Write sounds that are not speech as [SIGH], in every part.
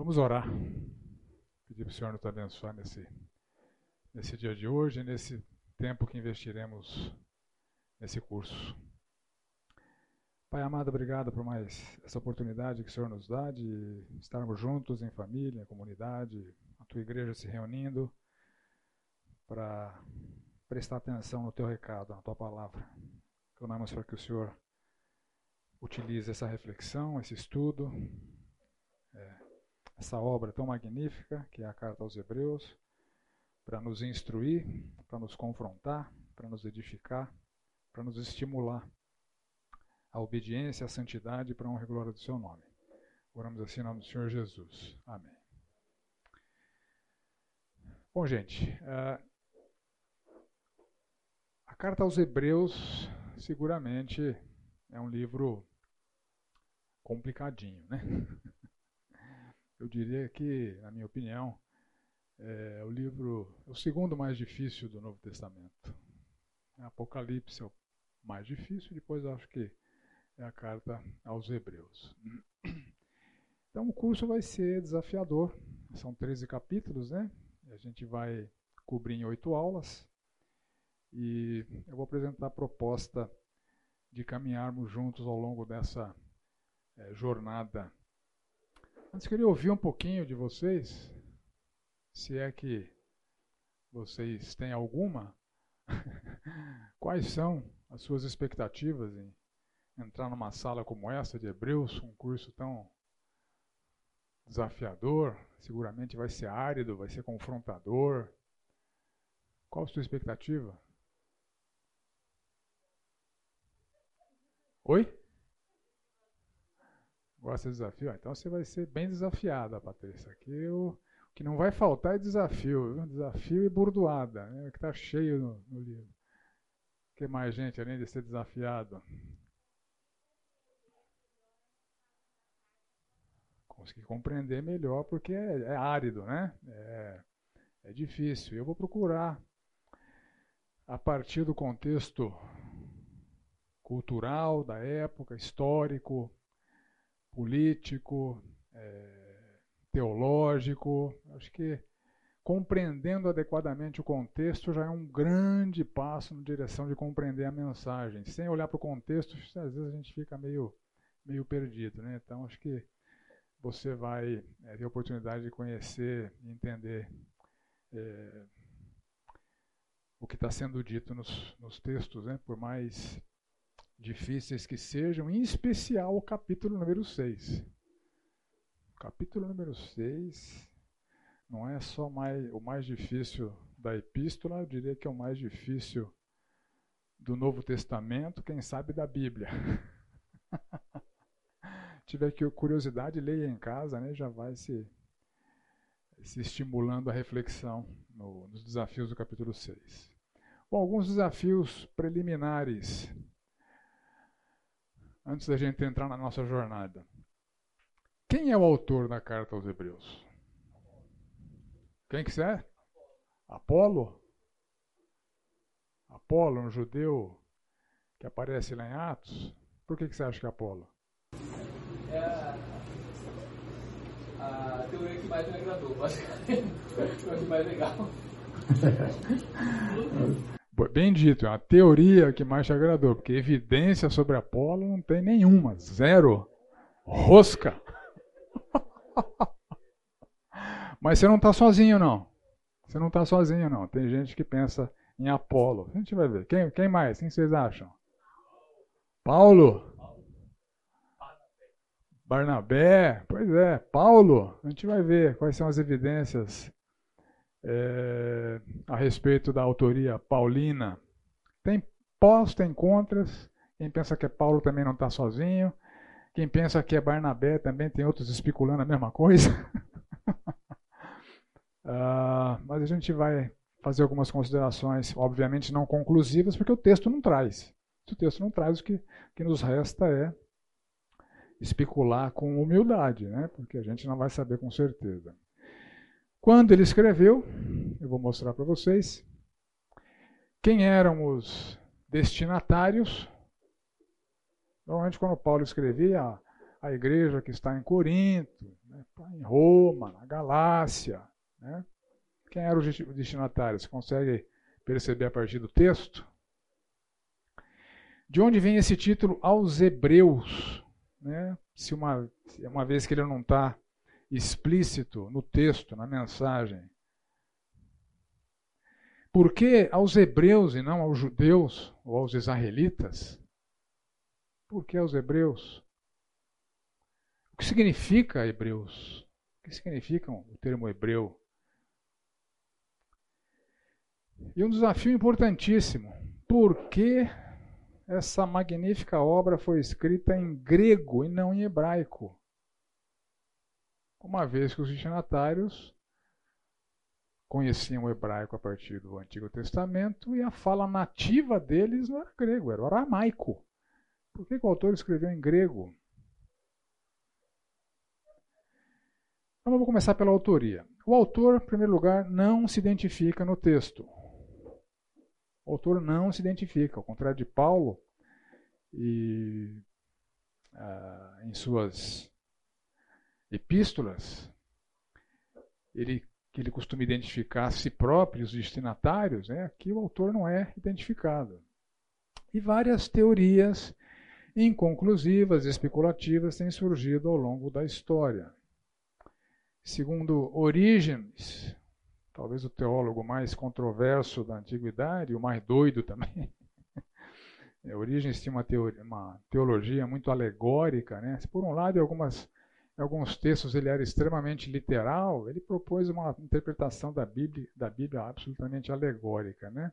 Vamos orar. Pedir para o Senhor nos abençoar nesse, nesse dia de hoje, nesse tempo que investiremos nesse curso. Pai amado, obrigado por mais essa oportunidade que o Senhor nos dá de estarmos juntos em família, em comunidade, a tua igreja se reunindo para prestar atenção no teu recado, na tua palavra. Clamamos para que o Senhor utilize essa reflexão, esse estudo, é, essa obra tão magnífica que é a Carta aos Hebreus, para nos instruir, para nos confrontar, para nos edificar, para nos estimular à obediência, à santidade para a honra e glória do seu nome. Oramos assim em nome do Senhor Jesus. Amém. Bom, gente, uh, a carta aos Hebreus seguramente é um livro complicadinho, né? [LAUGHS] Eu diria que, na minha opinião, é o livro, o segundo mais difícil do Novo Testamento. Apocalipse é o mais difícil, depois acho que é a carta aos Hebreus. Então o curso vai ser desafiador. São 13 capítulos, né? A gente vai cobrir em oito aulas. E eu vou apresentar a proposta de caminharmos juntos ao longo dessa é, jornada. Antes queria ouvir um pouquinho de vocês, se é que vocês têm alguma. [LAUGHS] Quais são as suas expectativas em entrar numa sala como essa de Hebreus, um curso tão desafiador, seguramente vai ser árido, vai ser confrontador. Qual a sua expectativa? Oi? Gosta de desafio? Ah, então você vai ser bem desafiada, Patrícia. Aqui o que não vai faltar é desafio, viu? desafio e burdoada, né? que está cheio no, no livro. O que mais, gente, além de ser desafiado? Conseguir compreender melhor, porque é, é árido, né? É, é difícil. Eu vou procurar, a partir do contexto cultural da época, histórico, político, é, teológico. Acho que compreendendo adequadamente o contexto já é um grande passo na direção de compreender a mensagem. Sem olhar para o contexto, às vezes a gente fica meio, meio perdido. Né? Então, acho que você vai é, ter a oportunidade de conhecer e entender é, o que está sendo dito nos, nos textos, né? por mais difíceis que sejam, em especial o capítulo número 6. O capítulo número 6 não é só mais, o mais difícil da epístola, eu diria que é o mais difícil do Novo Testamento, quem sabe da Bíblia. [LAUGHS] Tiver curiosidade, leia em casa, né, já vai se, se estimulando a reflexão no, nos desafios do capítulo 6. Bom, alguns desafios preliminares antes da gente entrar na nossa jornada. Quem é o autor da carta aos Hebreus? Quem que é? Apolo? Apolo, um judeu que aparece lá em Atos. Por que, que você acha que é Apolo? É a, a teoria que mais me agradou, basicamente. [LAUGHS] Foi a mais legal. [LAUGHS] Bem dito, é teoria que mais te agradou, porque evidência sobre Apolo não tem nenhuma, zero. Rosca. [LAUGHS] Mas você não está sozinho, não. Você não está sozinho, não. Tem gente que pensa em Apolo. A gente vai ver. Quem, quem mais? Quem vocês acham? Paulo? Barnabé? Pois é, Paulo. A gente vai ver quais são as evidências é, a respeito da autoria paulina. Tem pós, tem contras. Quem pensa que é Paulo também não está sozinho. Quem pensa que é Barnabé também tem outros especulando a mesma coisa. uh, [LAUGHS] mas a gente vai fazer algumas considerações, obviamente não conclusivas, porque o texto não traz. Se o texto não traz, o que, que nos resta é especular com humildade, né? porque a gente não vai saber com certeza. Quando ele escreveu, eu vou mostrar para vocês, quem eram os destinatários. Normalmente, quando Paulo escrevia, a, igreja que está em Corinto, né, né? em Roma, na Galácia. Né? Quem era o destinatário? Você consegue perceber a partir do texto? De onde vem esse título aos Hebreus? Né? Se uma, uma vez que ele não está explícito no texto, na mensagem. Por que aos hebreus e não aos judeus ou aos israelitas? Por que aos hebreus? O que significa hebreus? O que significa o termo hebreu? E um desafio importantíssimo. Por que essa magnífica obra foi escrita em grego e não em hebraico? Uma vez que os destinatários conheciam o hebraico a partir do Antigo Testamento e a fala nativa deles não era grego, era aramaico. Por que, que o autor escreveu em grego? Então vamos começar pela autoria. O autor, em primeiro lugar, não se identifica no texto. O autor não se identifica, ao contrário de Paulo, e ah, em suas epístolas, ele, que ele costuma identificar a si próprio, os destinatários, né? aqui o autor não é identificado. E várias teorias inconclusivas, especulativas, têm surgido ao longo da história. Segundo Orígenes, talvez o teólogo mais controverso da antiguidade, o mais doido também, [LAUGHS] é, Orígenes tinha uma, teoria, uma, teologia muito alegórica. Né? Por um lado, algumas, alguns textos ele era extremamente literal, ele propôs uma interpretação da Bíblia, da Bíblia absolutamente alegórica. Né?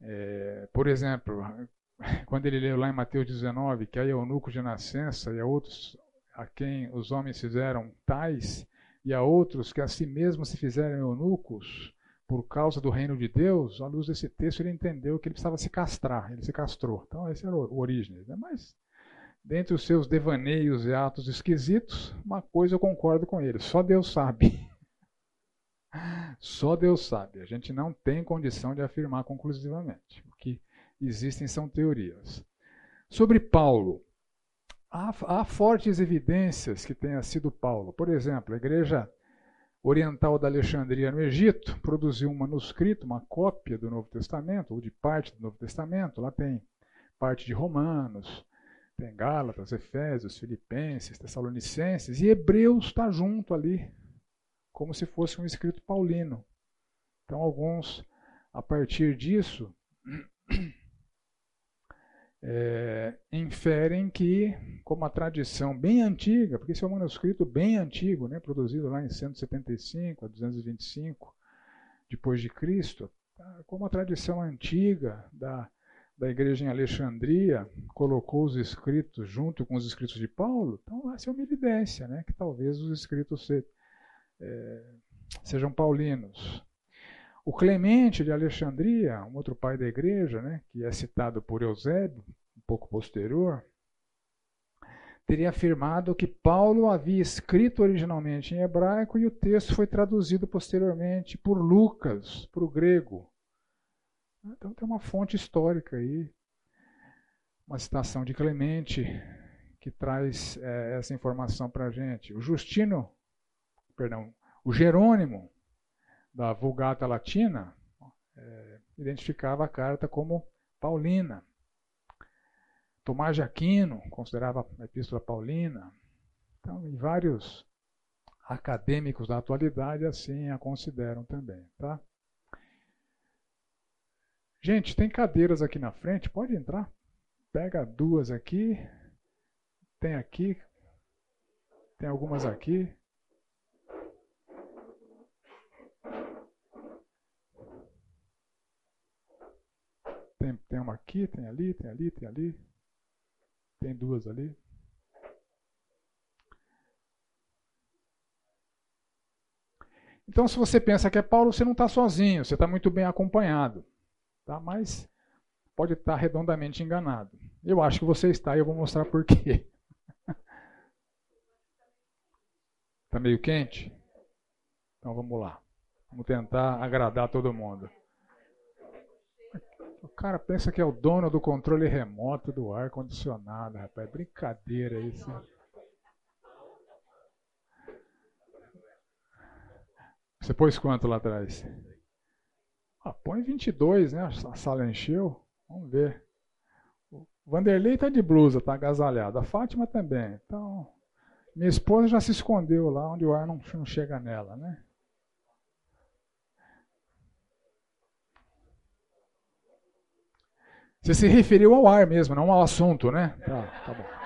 É, por exemplo, [LAUGHS] quando ele leu lá em Mateus 19 que há eunuco de nascença e a outros a quem os homens fizeram tais, e a outros que a si mesmos se fizeram eunucos por causa do reino de Deus, à luz desse texto ele entendeu que ele precisava se castrar, ele se castrou. Então esse era o Orígenes. Né? Mas, dentre os seus devaneios e atos esquisitos, uma coisa eu concordo com ele, só Deus sabe. [LAUGHS] Só Deus sabe. A gente não tem condição de afirmar conclusivamente. O que existem são teorias. Sobre Paulo, há, há fortes evidências que tenha sido Paulo. Por exemplo, a igreja oriental da Alexandria no Egito produziu um manuscrito, uma cópia do Novo Testamento, ou de parte do Novo Testamento. Lá tem parte de Romanos, tem Gálatas, Efésios, Filipenses, Tessalonicenses, e Hebreus está junto ali, como se fosse um escrito paulino. Então, alguns, a partir disso, [CLEARS THROAT] é, inferem que, como a tradição bem antiga, porque esse é um manuscrito bem antigo, né, produzido lá em 175 a 225 depois de Cristo, tá, como a tradição antiga da, da igreja em Alexandria colocou os escritos junto com os escritos de Paulo, então essa é uma evidência, né, que talvez os escritos se, é, sejam paulinos. O Clemente de Alexandria, um outro pai da igreja, né, que é citado por Eusébio, um pouco posterior, teria afirmado que Paulo havia escrito originalmente em hebraico e o texto foi traduzido posteriormente por Lucas, para o grego. Então tem uma fonte histórica aí, uma citação de Clemente que traz é, essa informação para a gente. O Justino, perdão, o Jerônimo, da Vulgata Latina, é, identificava a carta como paulina. Tomás de Aquino considerava a epístola paulina. Então, e vários acadêmicos da atualidade assim a consideram também, tá? Gente, tem cadeiras aqui na frente, pode entrar. Pega duas aqui. Tem aqui. Tem algumas aqui. Tem, tem uma aqui, tem ali, tem ali, tem ali. Tem duas ali. Então, se você pensa que é Paulo, você não está sozinho, você está muito bem acompanhado. Tá? Mas pode estar redondamente enganado. Eu acho que você está e eu vou mostrar por quê. Está [LAUGHS] meio quente? Então vamos lá. Vamos tentar agradar todo mundo. O cara pensa que é o dono do controle remoto do ar-condicionado, rapaz. Brincadeira isso. Você pôs quanto lá atrás? Ah, põe 22, né? A sala encheu. Vamos ver. O Vanderlei tá de blusa, tá agasalhado. A Fátima também. Então, minha esposa já se escondeu lá onde o ar não, não chega nela, né? Você se referiu ao ar mesmo, não ao assunto, né? Tá, tá bom.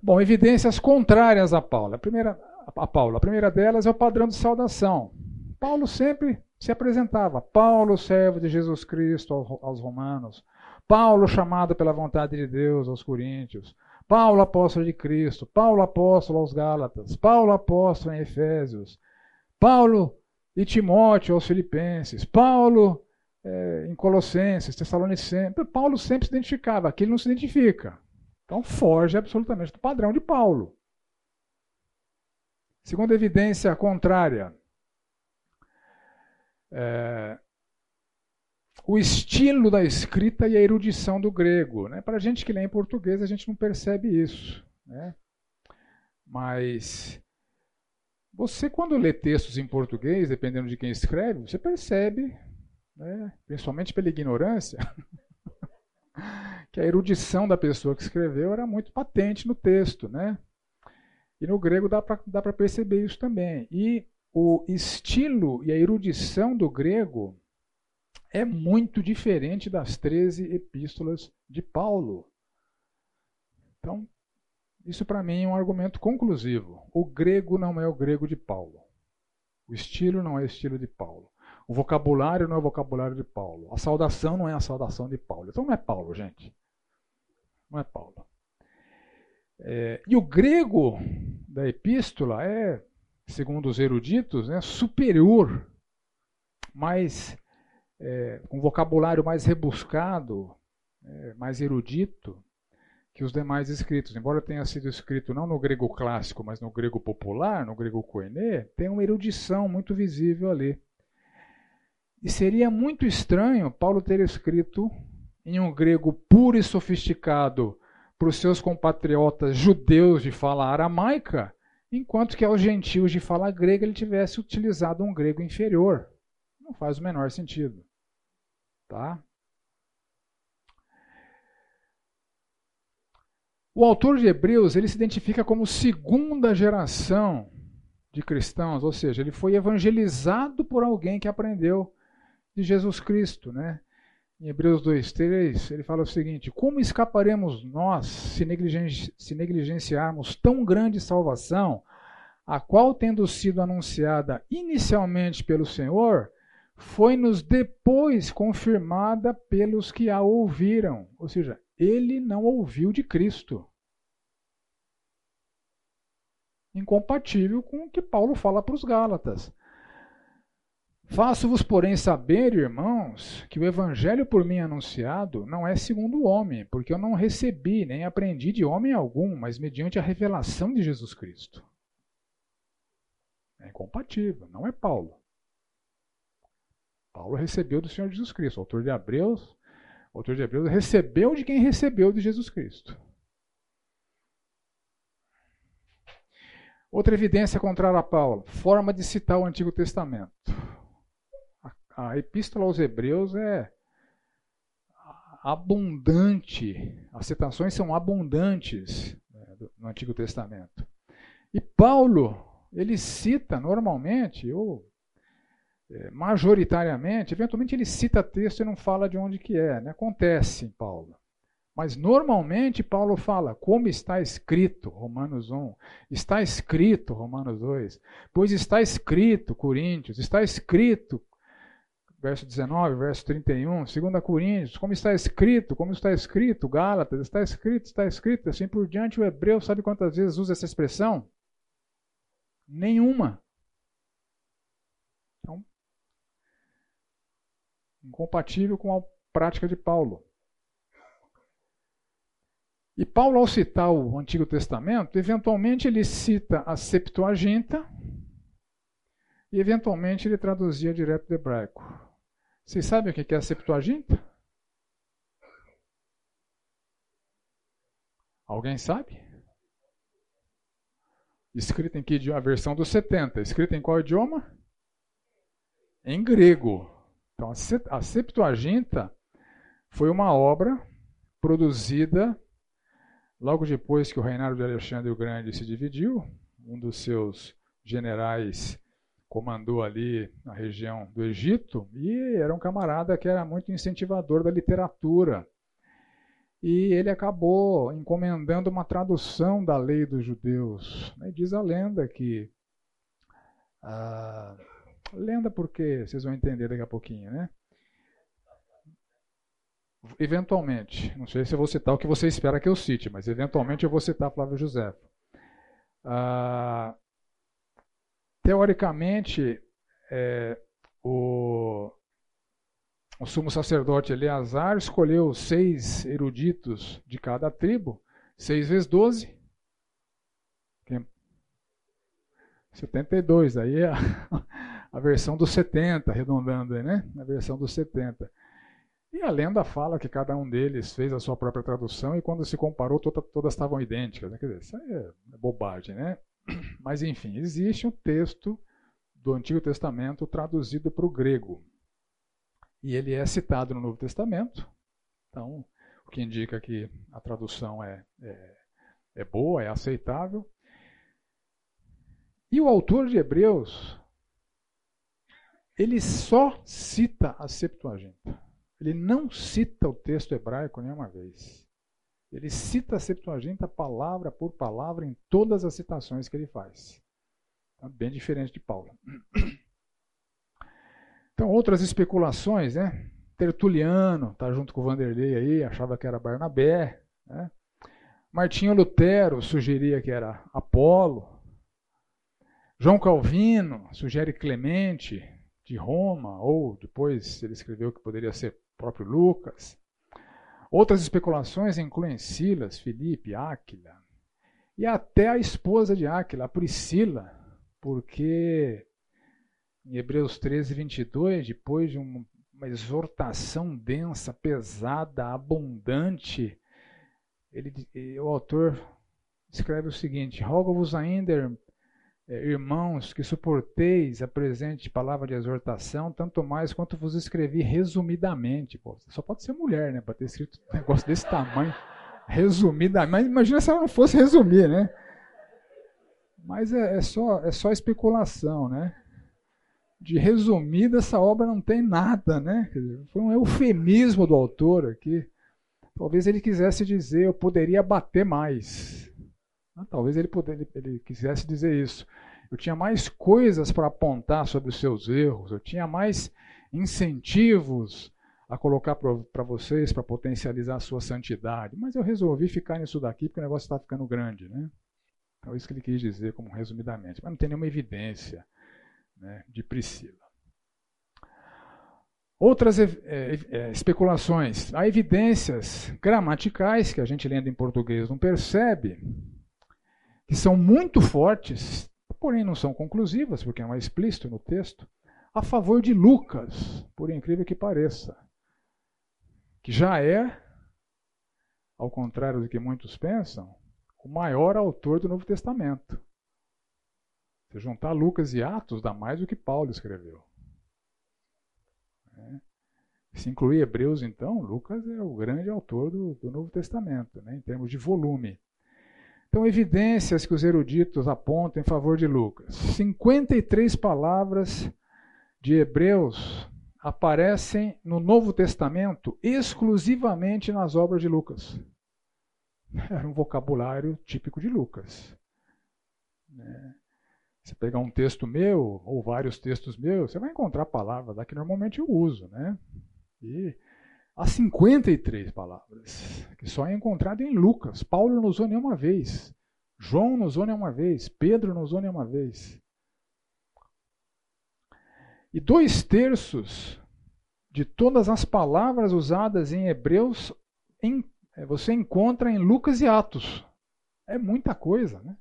Bom, evidências contrárias a Paulo. A primeira, a Paulo. A primeira delas é o padrão de saudação. Paulo sempre se apresentava. Paulo, servo de Jesus Cristo aos romanos. Paulo, chamado pela vontade de Deus aos coríntios. Paulo, apóstolo de Cristo. Paulo, apóstolo aos Gálatas. Paulo, apóstolo em Efésios. Paulo, e Timóteo aos Filipenses, Paulo é, em Colossenses, Tessalonicenses. Paulo sempre se identificava, aqui ele não se identifica. Então foge absolutamente do padrão de Paulo. Segunda evidência contrária, é, o estilo da escrita e a erudição do grego. Né? Para a gente que lê em português, a gente não percebe isso. Né? Mas você, quando lê textos em português, dependendo de quem escreve, você percebe, né, principalmente pela ignorância, [LAUGHS] que a erudição da pessoa que escreveu era muito patente no texto. Né? E no grego dá para perceber isso também. E o estilo e a erudição do grego é muito diferente das 13 epístolas de Paulo. Então, isso para mim é um argumento conclusivo. O grego não é o grego de Paulo. O estilo não é o estilo de Paulo. O vocabulário não é o vocabulário de Paulo. A saudação não é a saudação de Paulo. Então não é Paulo, gente. Não é Paulo. É, e o grego da epístola é, segundo os eruditos, né, superior, mais é, com vocabulário mais rebuscado, é, mais erudito que os demais escritos. Embora tenha sido escrito não no grego clássico, mas no grego popular, no grego koiné, tem uma erudição muito visível ali. E seria muito estranho Paulo ter escrito em um grego puro e sofisticado para os seus compatriotas judeus de fala aramaica, enquanto que aos gentios de fala grega ele tivesse utilizado um grego inferior. Não faz o menor sentido. Tá? O autor de Hebreus ele se identifica como segunda geração de cristãos, ou seja, ele foi evangelizado por alguém que aprendeu de Jesus Cristo, né? Em Hebreus 2:3, ele fala o seguinte: Como escaparemos nós se, negligen se negligenciarmos tão grande salvação, a qual tendo sido anunciada inicialmente pelo Senhor, foi-nos depois confirmada pelos que a ouviram. Ou seja, ele não ouviu de Cristo. Incompatível com o que Paulo fala para os Gálatas. Faço-vos, porém, saber, irmãos, que o evangelho por mim anunciado não é segundo o homem, porque eu não recebi nem aprendi de homem algum, mas mediante a revelação de Jesus Cristo. É incompatível, não é Paulo. Paulo recebeu do Senhor Jesus Cristo, autor de Hebreus autor de Hebreus recebeu de quem recebeu de Jesus Cristo. Outra evidência contrária a Paulo, forma de citar o Antigo Testamento. A, epístola aos Hebreus é abundante, as citações são abundantes né, no Antigo Testamento. E Paulo, ele cita normalmente, ou é, majoritariamente, eventualmente ele cita texto e não fala de onde que é, né? acontece em Paulo. Mas normalmente Paulo fala, como está escrito, Romanos 1, está escrito, Romanos 2, pois está escrito, Coríntios, está escrito, verso 19, verso 31, 2 Coríntios, como está escrito, como está escrito, Gálatas, está escrito, está escrito, assim por diante, o hebreu sabe quantas vezes usa essa expressão? Nenhuma. incompatível com a prática de Paulo. E Paulo, ao citar o Antigo Testamento, eventualmente ele cita a Septuaginta e eventualmente ele traduzia direto do hebraico. Vocês sabem o que é a Septuaginta? Alguém sabe? Escrita em que idioma? A versão dos 70. Escrita em qual idioma? Em grego. Então, a Septuaginta foi uma obra produzida logo depois que o reinado de Alexandre o Grande se dividiu. Um dos seus generais comandou ali na região do Egito e era um camarada que era muito incentivador da literatura. E ele acabou encomendando uma tradução da lei dos judeus. E diz a lenda que. Ah, lenda porque vocês vão entender daqui a pouquinho, né? Eventualmente, não sei se eu vou citar o que você espera que eu cite, mas eventualmente eu vou citar Flávio José. Ah, teoricamente, é, o, o sumo sacerdote Eleazar escolheu seis eruditos de cada tribo, seis vezes doze. 72, aí é a, [LAUGHS] a versão dos 70, arredondando aí, né? A versão dos 70. E a lenda fala que cada um deles fez a sua própria tradução e quando se comparou, toda, todas estavam idênticas. Né? Quer dizer, isso aí é, é bobagem, né? [CLEARS THROAT] Mas enfim, existe um texto do Antigo Testamento traduzido para o grego. E ele é citado no Novo Testamento. Então, o que indica que a tradução é, é, é boa, é aceitável. E o autor de Hebreus, ele só cita a Septuaginta. Ele não cita o texto hebraico nenhuma vez. Ele cita a Septuaginta palavra por palavra em todas as citações que ele faz. Então, bem diferente de Paulo. [CLEARS THROAT] Então, outras especulações, né? Tertuliano, tá junto com o Vanderlei aí, achava que era Barnabé. Né? Martinho Lutero sugeria que era Apolo. João Calvino sugere Clemente de Roma, ou depois ele escreveu que poderia ser próprio Lucas. Outras especulações incluem Silas, Filipe, Áquila e até a esposa de Áquila, Priscila, porque em Hebreus 13, 22, depois de uma exortação densa, pesada, abundante, ele, o autor escreve o seguinte: Rogo-vos ainda, irmãos, que suporteis a presente palavra de exortação, tanto mais quanto vos escrevi resumidamente. Pô, só pode ser mulher, né? Para ter escrito um negócio desse tamanho. Resumidamente. Mas imagina se ela não fosse resumir, né? Mas é, é, só, é só especulação, né? De resumida, essa obra não tem nada, né? Foi um eufemismo do autor aqui. Talvez ele quisesse dizer, eu poderia bater mais. Ah, talvez ele, poder, ele quisesse dizer isso. Eu tinha mais coisas para apontar sobre os seus erros, eu tinha mais incentivos a colocar para vocês para potencializar a sua santidade. Mas eu resolvi ficar nisso daqui porque o negócio está ficando grande. Né? Então, isso que ele quis dizer, como resumidamente. Mas não tem nenhuma evidência né, de Priscila. Outras é, é, especulações. Há evidências gramaticais que a gente lendo em português não percebe, que são muito fortes, porém não são conclusivas, porque é mais explícito no texto, a favor de Lucas, por incrível que pareça, que já é, ao contrário do que muitos pensam, o maior autor do Novo Testamento. Se juntar Lucas e Atos, dá mais do que Paulo escreveu. É. Se incluir Hebreus, então, Lucas é o grande autor do, do Novo Testamento, né, em termos de volume. Então, evidências que os eruditos apontam em favor de Lucas. 53 palavras de Hebreus aparecem no Novo Testamento exclusivamente nas obras de Lucas. Era um vocabulário típico de Lucas. Né? Você pegar um texto meu, ou vários textos meus, você vai encontrar palavras que normalmente eu uso. Né? E Há 53 palavras, que só é encontrado em Lucas. Paulo não usou nenhuma vez. João não usou nenhuma vez. Pedro não usou nenhuma vez. E dois terços de todas as palavras usadas em Hebreus em, é, você encontra em Lucas e Atos. É muita coisa, né?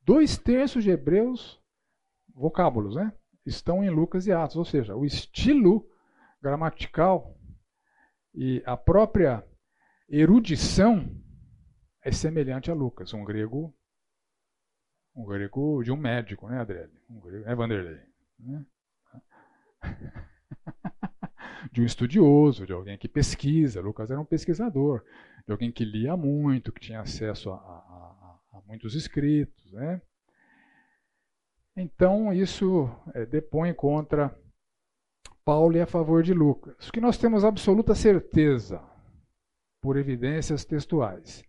Dois terços de Hebreus, vocábulos, né? Estão em Lucas e Atos, ou seja, o estilo gramatical e a própria erudição é semelhante a Lucas, um grego um grego de um médico, né, Adriele? Um grego, é Vanderlei. Né? [LAUGHS] de um estudioso, de alguém que pesquisa. Lucas era um pesquisador, de alguém que lia muito, que tinha acesso a, a, a muitos escritos. Né? Então, isso é, depõe contra Paulo e a favor de Lucas. O que nós temos absoluta certeza, por evidências textuais,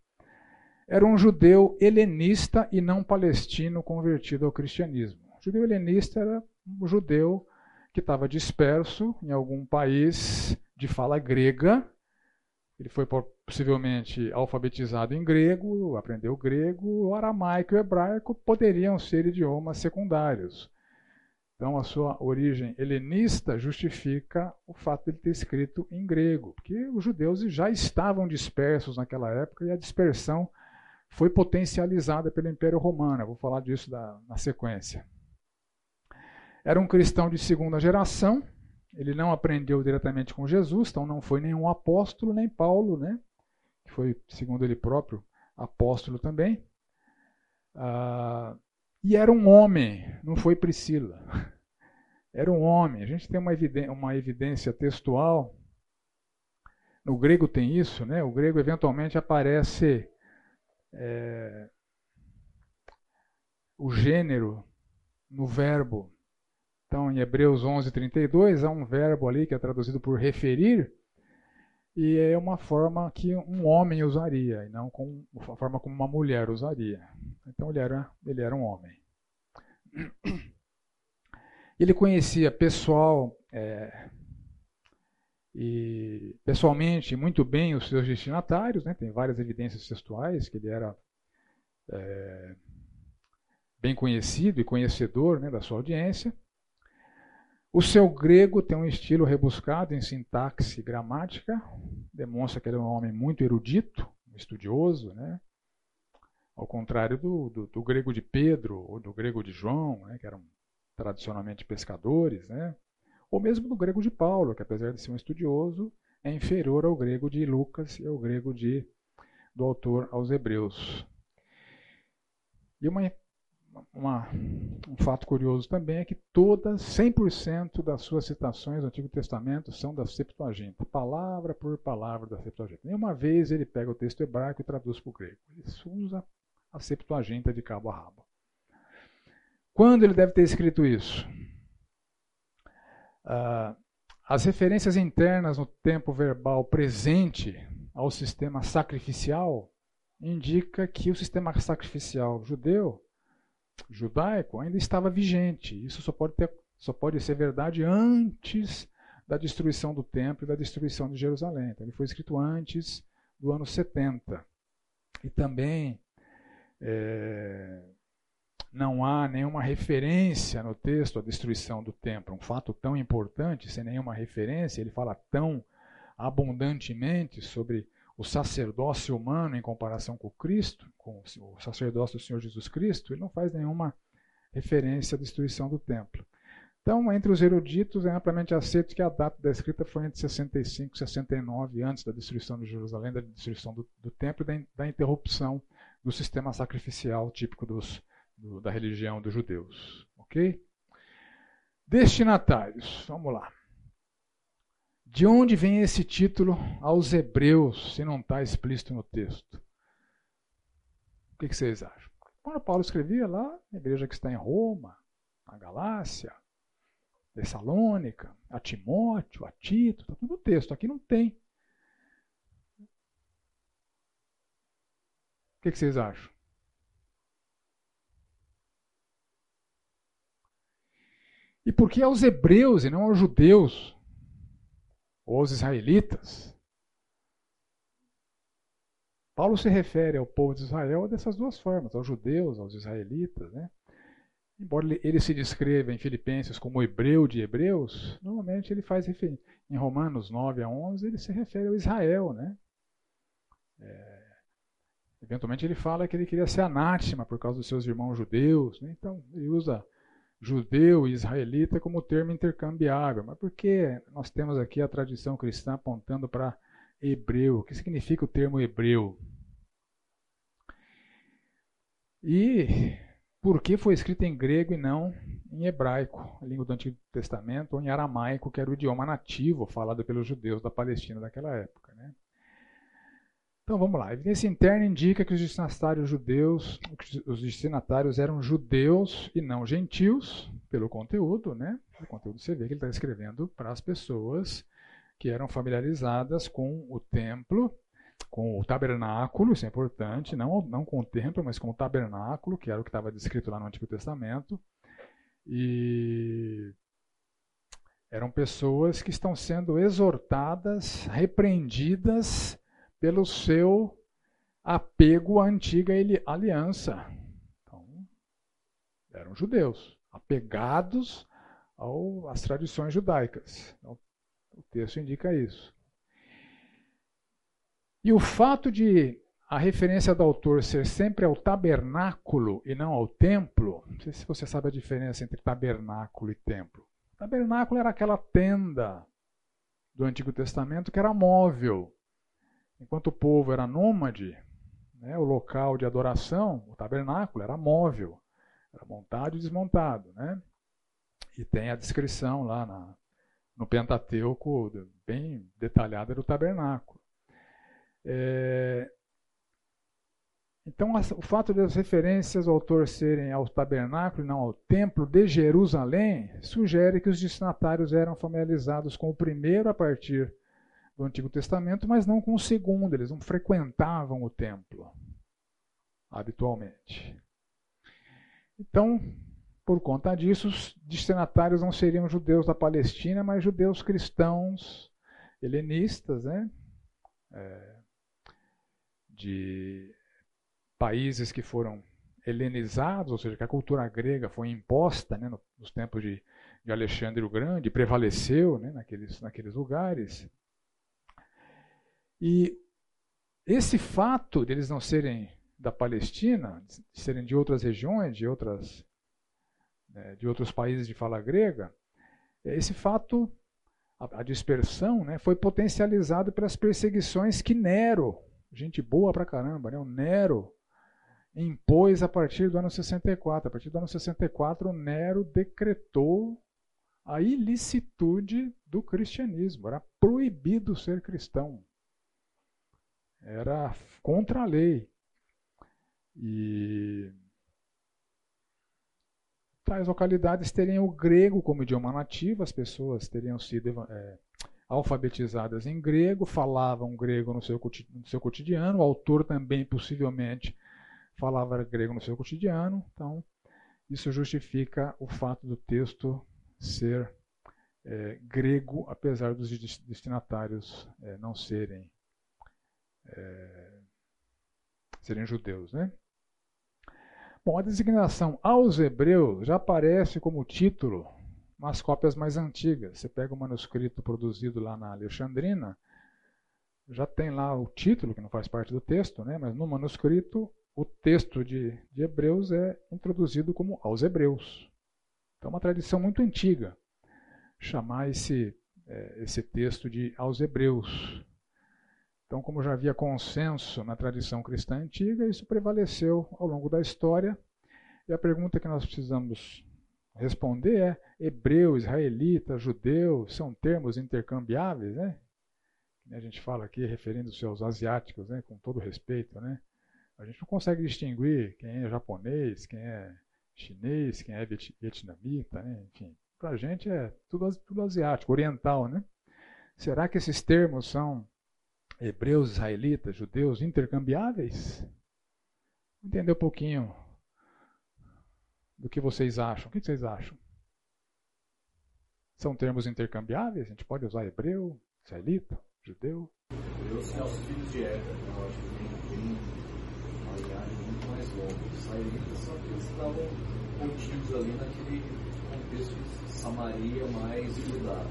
era um judeu helenista e não palestino convertido ao cristianismo. O judeu helenista era um judeu que estava disperso em algum país de fala grega. Ele foi possivelmente alfabetizado em grego, aprendeu grego, o aramaico e o hebraico poderiam ser idiomas secundários. Então, a sua origem helenista justifica o fato de ele ter escrito em grego, porque os judeus já estavam dispersos naquela época e a dispersão foi potencializada pelo Império Romano. Eu vou falar disso na sequência. Era um cristão de segunda geração, ele não aprendeu diretamente com Jesus, então não foi nenhum apóstolo, nem Paulo, né? que foi, segundo ele próprio, apóstolo também. Ah, e era um homem, não foi Priscila. Era um homem. A gente tem uma evidência, uma evidência textual. No grego tem isso, né? O grego eventualmente aparece é, o gênero no verbo então, em Hebreus 11, 32, há um verbo ali que é traduzido por referir, e é uma forma que um homem usaria, e não com a forma como uma mulher usaria. Então, ele era, ele era um homem. [CLEARS THROAT] Ele conhecia pessoal é, e pessoalmente muito bem os seus destinatários, né? tem várias evidências textuais que ele era é, bem conhecido e conhecedor né, da sua audiência. O seu grego tem um estilo rebuscado em sintaxe e gramática, demonstra que ele é um homem muito erudito, estudioso, né? ao contrário do, do, do grego de Pedro ou do grego de João, né? que eram tradicionalmente pescadores, né? ou mesmo do grego de Paulo, que apesar de ser um estudioso, é inferior ao grego de Lucas e ao grego de, do autor aos Hebreus. E uma uma, um fato curioso também é que todas, 100% das suas citações do Antigo Testamento são da Septuaginta, palavra por palavra da Septuaginta. Nenhuma vez ele pega o texto hebraico e traduz para o grego. Ele usa a Septuaginta de cabo a rabo. Quando ele deve ter escrito isso? Uh, as referências internas no tempo verbal presente ao sistema sacrificial indica que o sistema sacrificial judeu judaico ainda estava vigente. Isso só pode, ter, só pode ser verdade antes da destruição do templo e da destruição de Jerusalém. Então, ele foi escrito antes do ano 70. E também é, não há nenhuma referência no texto à destruição do templo. Um fato tão importante, sem nenhuma referência, ele fala tão abundantemente sobre o sacerdócio humano em comparação com Cristo, com o sacerdócio do Senhor Jesus Cristo, ele não faz nenhuma referência à destruição do templo. Então, entre os eruditos, é amplamente aceito que a data da escrita foi entre 65 e 69, antes da destruição de Jerusalém, da destruição do, do templo e da, da, interrupção do sistema sacrificial típico dos, do, da religião dos judeus. Ok? Destinatários, vamos lá. De onde vem esse título aos Hebreus, se não está explícito no texto? O que, que vocês acham? Quando Paulo escrevia lá, na igreja que está em Roma, na Galácia, Tessalônica, a Timóteo, a Tito, está tudo no texto. Aqui não tem. O que, que vocês acham? E por que aos hebreus e não aos judeus? Aos israelitas. Paulo se refere ao povo de Israel dessas duas formas, aos judeus, aos israelitas. Né? Embora ele se descreva em Filipenses como hebreu de hebreus, normalmente ele faz referência. Em Romanos 9 a 11, ele se refere ao Israel. Né? É, eventualmente ele fala que ele queria ser anátema por causa dos seus irmãos judeus. Né? Então ele usa judeu e israelita como termo intercambiável. Mas por que nós temos aqui a tradição cristã apontando para hebreu? O que significa o termo hebreu? E porque foi escrita em grego e não em hebraico, língua do Antigo Testamento, ou em aramaico, que era o idioma nativo falado pelos judeus da Palestina daquela época. Né? Então vamos lá. A evidência interna indica que os destinatários judeus, os destinatários eram judeus e não gentios, pelo conteúdo, né? O conteúdo você vê que ele está escrevendo para as pessoas que eram familiarizadas com o templo com o tabernáculo, isso é importante, não, não com o templo, mas com o tabernáculo, que era o que estava descrito lá no Antigo Testamento. E eram pessoas que estão sendo exortadas, repreendidas pelo seu apego à antiga aliança. Então, eram judeus, apegados ao, às tradições judaicas. Então, o texto indica isso. E o fato de a referência do autor ser sempre ao tabernáculo e não ao templo, não sei se você sabe a diferença entre tabernáculo e templo. Tabernáculo era aquela tenda do Antigo Testamento que era móvel. Enquanto o povo era nômade, né, o local de adoração, o tabernáculo, era móvel. Era montado e desmontado. Né? E tem a descrição lá na, no Pentateuco, bem detalhada do tabernáculo. É... Então, o fato das referências ao autor serem ao tabernáculo e não ao templo de Jerusalém sugere que os destinatários eram familiarizados com o primeiro a partir do Antigo Testamento, mas não com o segundo. Eles não frequentavam o templo habitualmente. Então, por conta disso, os destinatários não seriam judeus da Palestina, mas judeus cristãos helenistas, né? É, de países que foram helenizados, ou seja, que a cultura grega foi imposta né, nos tempos de, de, Alexandre o Grande, prevaleceu né, naqueles, naqueles lugares. E esse fato de eles não serem da Palestina, de serem de outras regiões, de, outras, né, de outros países de fala grega, esse fato, a, dispersão, né, foi potencializado pelas perseguições que Nero gente boa pra caramba, né? O Nero impôs a partir do ano 64. A partir do ano 64, o Nero decretou a ilicitude do cristianismo. Era proibido ser cristão. Era contra a lei. E tais localidades teriam o grego como idioma nativo, as pessoas teriam sido é, alfabetizadas em grego, falavam grego no seu, no seu cotidiano, o autor também possivelmente falava grego no seu cotidiano, então isso justifica o fato do texto ser é, grego, apesar dos destinatários é, não serem, é, judeus. Né? Bom, a designação aos hebreus já aparece como título nas cópias mais antigas. Você pega o manuscrito produzido lá na Alexandrina, já tem lá o título, que não faz parte do texto, né? mas no manuscrito o texto de, de Hebreus é introduzido como aos Hebreus. Então, é uma tradição muito antiga chamar esse, é, esse texto de aos Hebreus. Então, como já havia consenso na tradição cristã antiga, isso prevaleceu ao longo da história. E a pergunta que nós precisamos responder é hebreu, israelita, judeu, são termos intercambiáveis, né? A gente fala aqui referindo-se aos asiáticos, né, com todo respeito, né? A gente não consegue distinguir quem é japonês, quem é chinês, quem é vietnamita, né? enfim. Para a gente é tudo, tudo asiático, oriental, né? Será que esses termos são hebreus, israelitas, judeus intercambiáveis? Entender um pouquinho do que vocês acham. O que vocês acham? São termos intercambiáveis? A gente pode usar hebreu, israelita, judeu? Hebreus são os filhos de Éder, né? eu acho que tem, uma linhagem muito mais longa. Israelitas são aqueles que estavam contidos ali naquele contexto de Samaria mais Judá.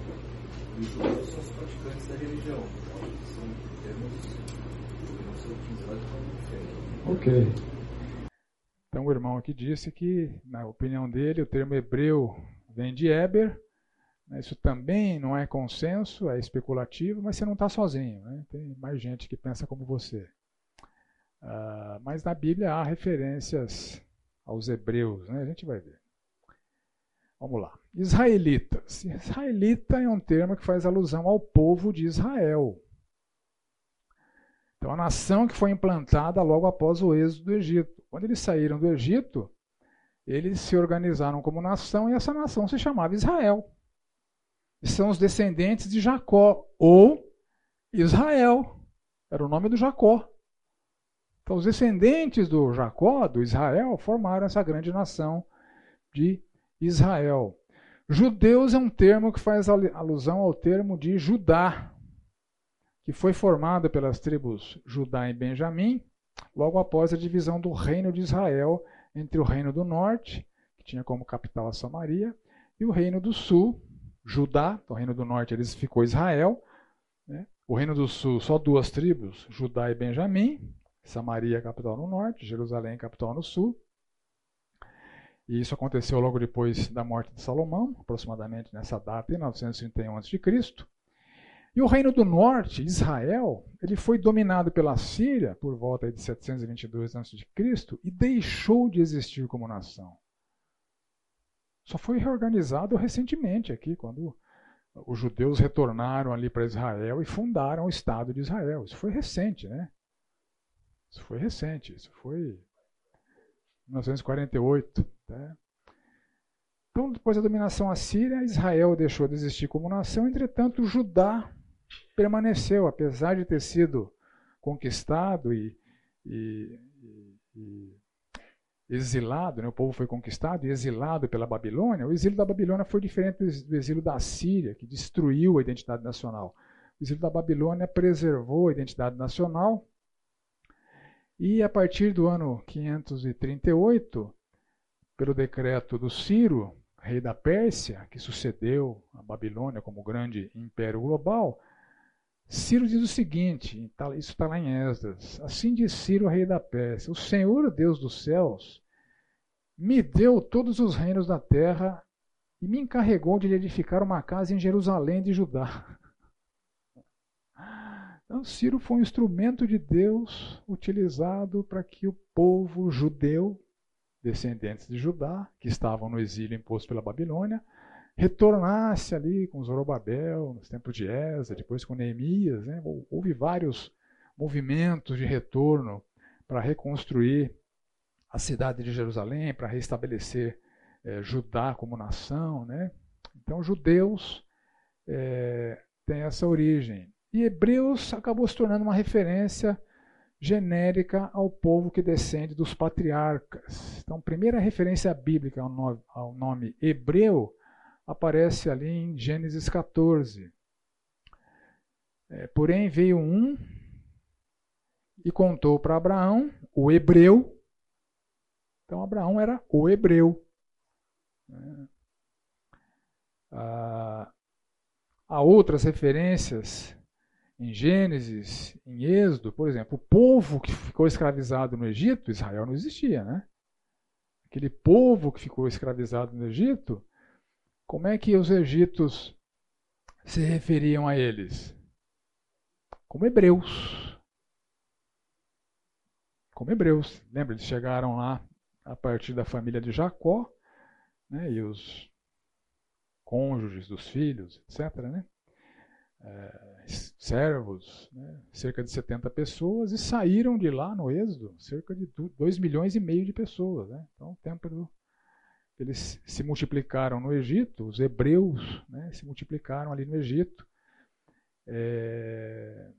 E os judeus são os praticantes da religião. Então, são termos que deveriam ser utilizados como. Ok. Então o irmão aqui disse que, na opinião dele, o termo hebreu vem de Eber. Né? Isso também não é consenso, é especulativo, mas você não está sozinho. Né? Tem mais gente que pensa como você. Uh, mas na Bíblia há referências aos hebreus, né? A gente vai ver. Vamos lá. Israelitas. Israelita é um termo que faz alusão ao povo de Israel. Então, a nação que foi implantada logo após o êxodo do Egito. Quando eles saíram do Egito, eles se organizaram como nação e essa nação se chamava Israel. E são os descendentes de Jacó, ou Israel. Era o nome do Jacó. Então, os descendentes do Jacó, do Israel, formaram essa grande nação de Israel. Judeus é um termo que faz alusão ao termo de Judá, que foi formado pelas tribos Judá e Benjamim, logo após a divisão do reino de Israel entre o reino do norte, que tinha como capital a Samaria, e o reino do sul, Judá. O reino do norte eles ficou Israel. Né? O reino do sul, só duas tribos, Judá e Benjamim. Samaria, capital no norte, Jerusalém, capital no sul. E isso aconteceu logo depois da morte de Salomão, aproximadamente nessa data, em 931 a.C. E o reino do norte, Israel, ele foi dominado pela Síria por volta de 722 a.C. e deixou de existir como nação. Só foi reorganizado recentemente aqui, quando os judeus retornaram ali para Israel e fundaram o Estado de Israel. Isso foi recente, né? Isso foi recente, isso foi 1948. Né? Então, depois da dominação assíria, Israel deixou de existir como nação, entretanto, Judá permaneceu, apesar de ter sido conquistado e, e, e exilado, né? o povo foi conquistado e exilado pela Babilônia. O exílio da Babilônia foi diferente do exílio da Síria, que destruiu a identidade nacional. O exílio da Babilônia preservou a identidade nacional e a partir do ano 538, pelo decreto do Ciro, rei da Pérsia, que sucedeu a Babilônia como grande império global, Ciro diz o seguinte, tá, isso está lá em Esdras, assim diz Ciro, rei da Pérsia, o Senhor, Deus dos céus, me deu todos os reinos da terra e me encarregou de edificar uma casa em Jerusalém de Judá. Então, Ciro foi um instrumento de Deus utilizado para que o povo judeu, descendentes de Judá, que estavam no exílio imposto pela Babilônia, retornasse ali com Zorobabel, nos tempos de Esa, depois com Neemias. Né? Houve vários movimentos de retorno para reconstruir a cidade de Jerusalém, para restabelecer é, Judá como nação. Né? Então, judeus é, têm essa origem. E Hebreus acabou se tornando uma referência genérica ao povo que descende dos patriarcas. Então, primeira referência bíblica ao nome, ao nome hebreu aparece ali em Gênesis 14. É, porém, veio um e contou para Abraão, o hebreu. Então, Abraão era o hebreu. É. Ah, há outras referências em Gênesis, em Êxodo, por exemplo, o povo que ficou escravizado no Egito, Israel não existia, né? Aquele povo que ficou escravizado no Egito, como é que os egípcios se referiam a eles? Como hebreus. Como hebreus. Lembra, eles chegaram lá a partir da família de Jacó, né, e os cônjuges dos filhos, etc. Né? É, servos, né, cerca de 70 pessoas, e saíram de lá no Êxodo cerca de 2 milhões e meio de pessoas. Né? Então, o tempo eles se multiplicaram no Egito, os hebreus né, se multiplicaram ali no Egito. É,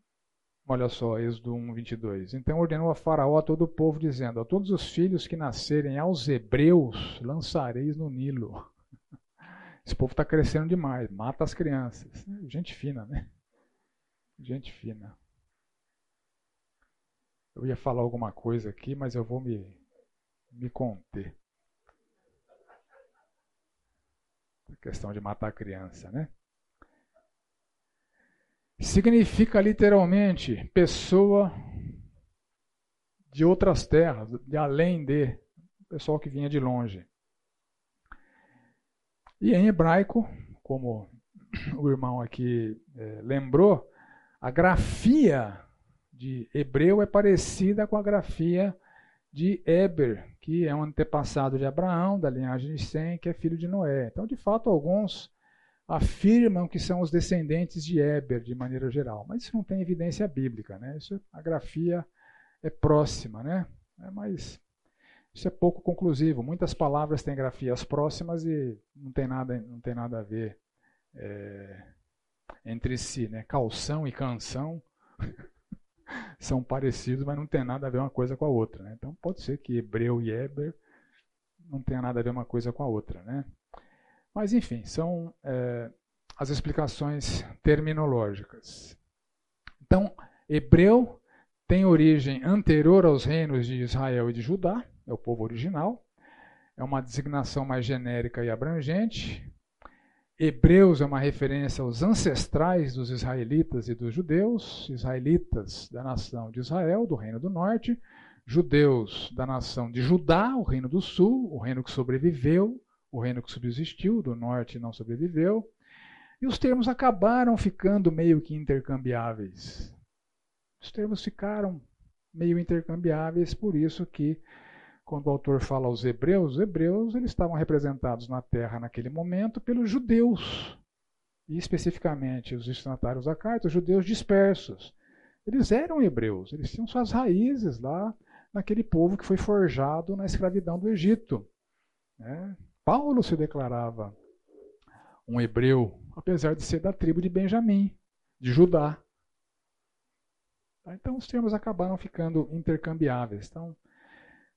olha só, Êxodo 1, 22. Então ordenou a Faraó a todo o povo, dizendo: A todos os filhos que nascerem aos hebreus lançareis no Nilo. Esse povo está crescendo demais, mata as crianças. Gente fina, né? Gente fina. Eu ia falar alguma coisa aqui, mas eu vou me, me conter. A questão de matar a criança, né? Significa literalmente pessoa de outras terras, de além de pessoal que vinha de longe. E em hebraico, como o irmão aqui é, lembrou, a grafia de hebreu é parecida com a grafia de Eber, que é um antepassado de Abraão, da linhagem de Sem, que é filho de Noé. Então, de fato, alguns afirmam que são os descendentes de Eber, de maneira geral, mas isso não tem evidência bíblica, né? Isso, a grafia é próxima, né? É, isso é pouco conclusivo. Muitas palavras têm grafias próximas e não tem nada, não tem nada a ver é, entre si, né? Calção e canção [LAUGHS] são parecidos, mas não tem nada a ver uma coisa com a outra. Né? Então pode ser que hebreu e Eber não tenha nada a ver uma coisa com a outra, né? Mas, enfim, são é, as explicações terminológicas. Então, hebreu tem origem anterior aos reinos de Israel e de Judá, é o povo original. É uma designação mais genérica e abrangente. Hebreus é uma referência aos ancestrais dos israelitas e dos judeus, israelitas da nação de Israel, do reino do norte, judeus da nação de Judá, o reino do sul, o reino que sobreviveu, o reino que subsistiu, do norte não sobreviveu. E os termos acabaram ficando meio que intercambiáveis. Os termos ficaram meio intercambiáveis, por isso que quando o autor fala aos hebreus, os hebreus eles estavam representados na terra naquele momento pelos judeus, e especificamente os destinatários da carta, os judeus dispersos. Eles eram hebreus, eles tinham suas raízes lá naquele povo que foi forjado na escravidão do Egito. Né? Paulo se declarava um hebreu, apesar de ser da tribo de Benjamim, de Judá. Então os termos acabaram ficando intercambiáveis. Então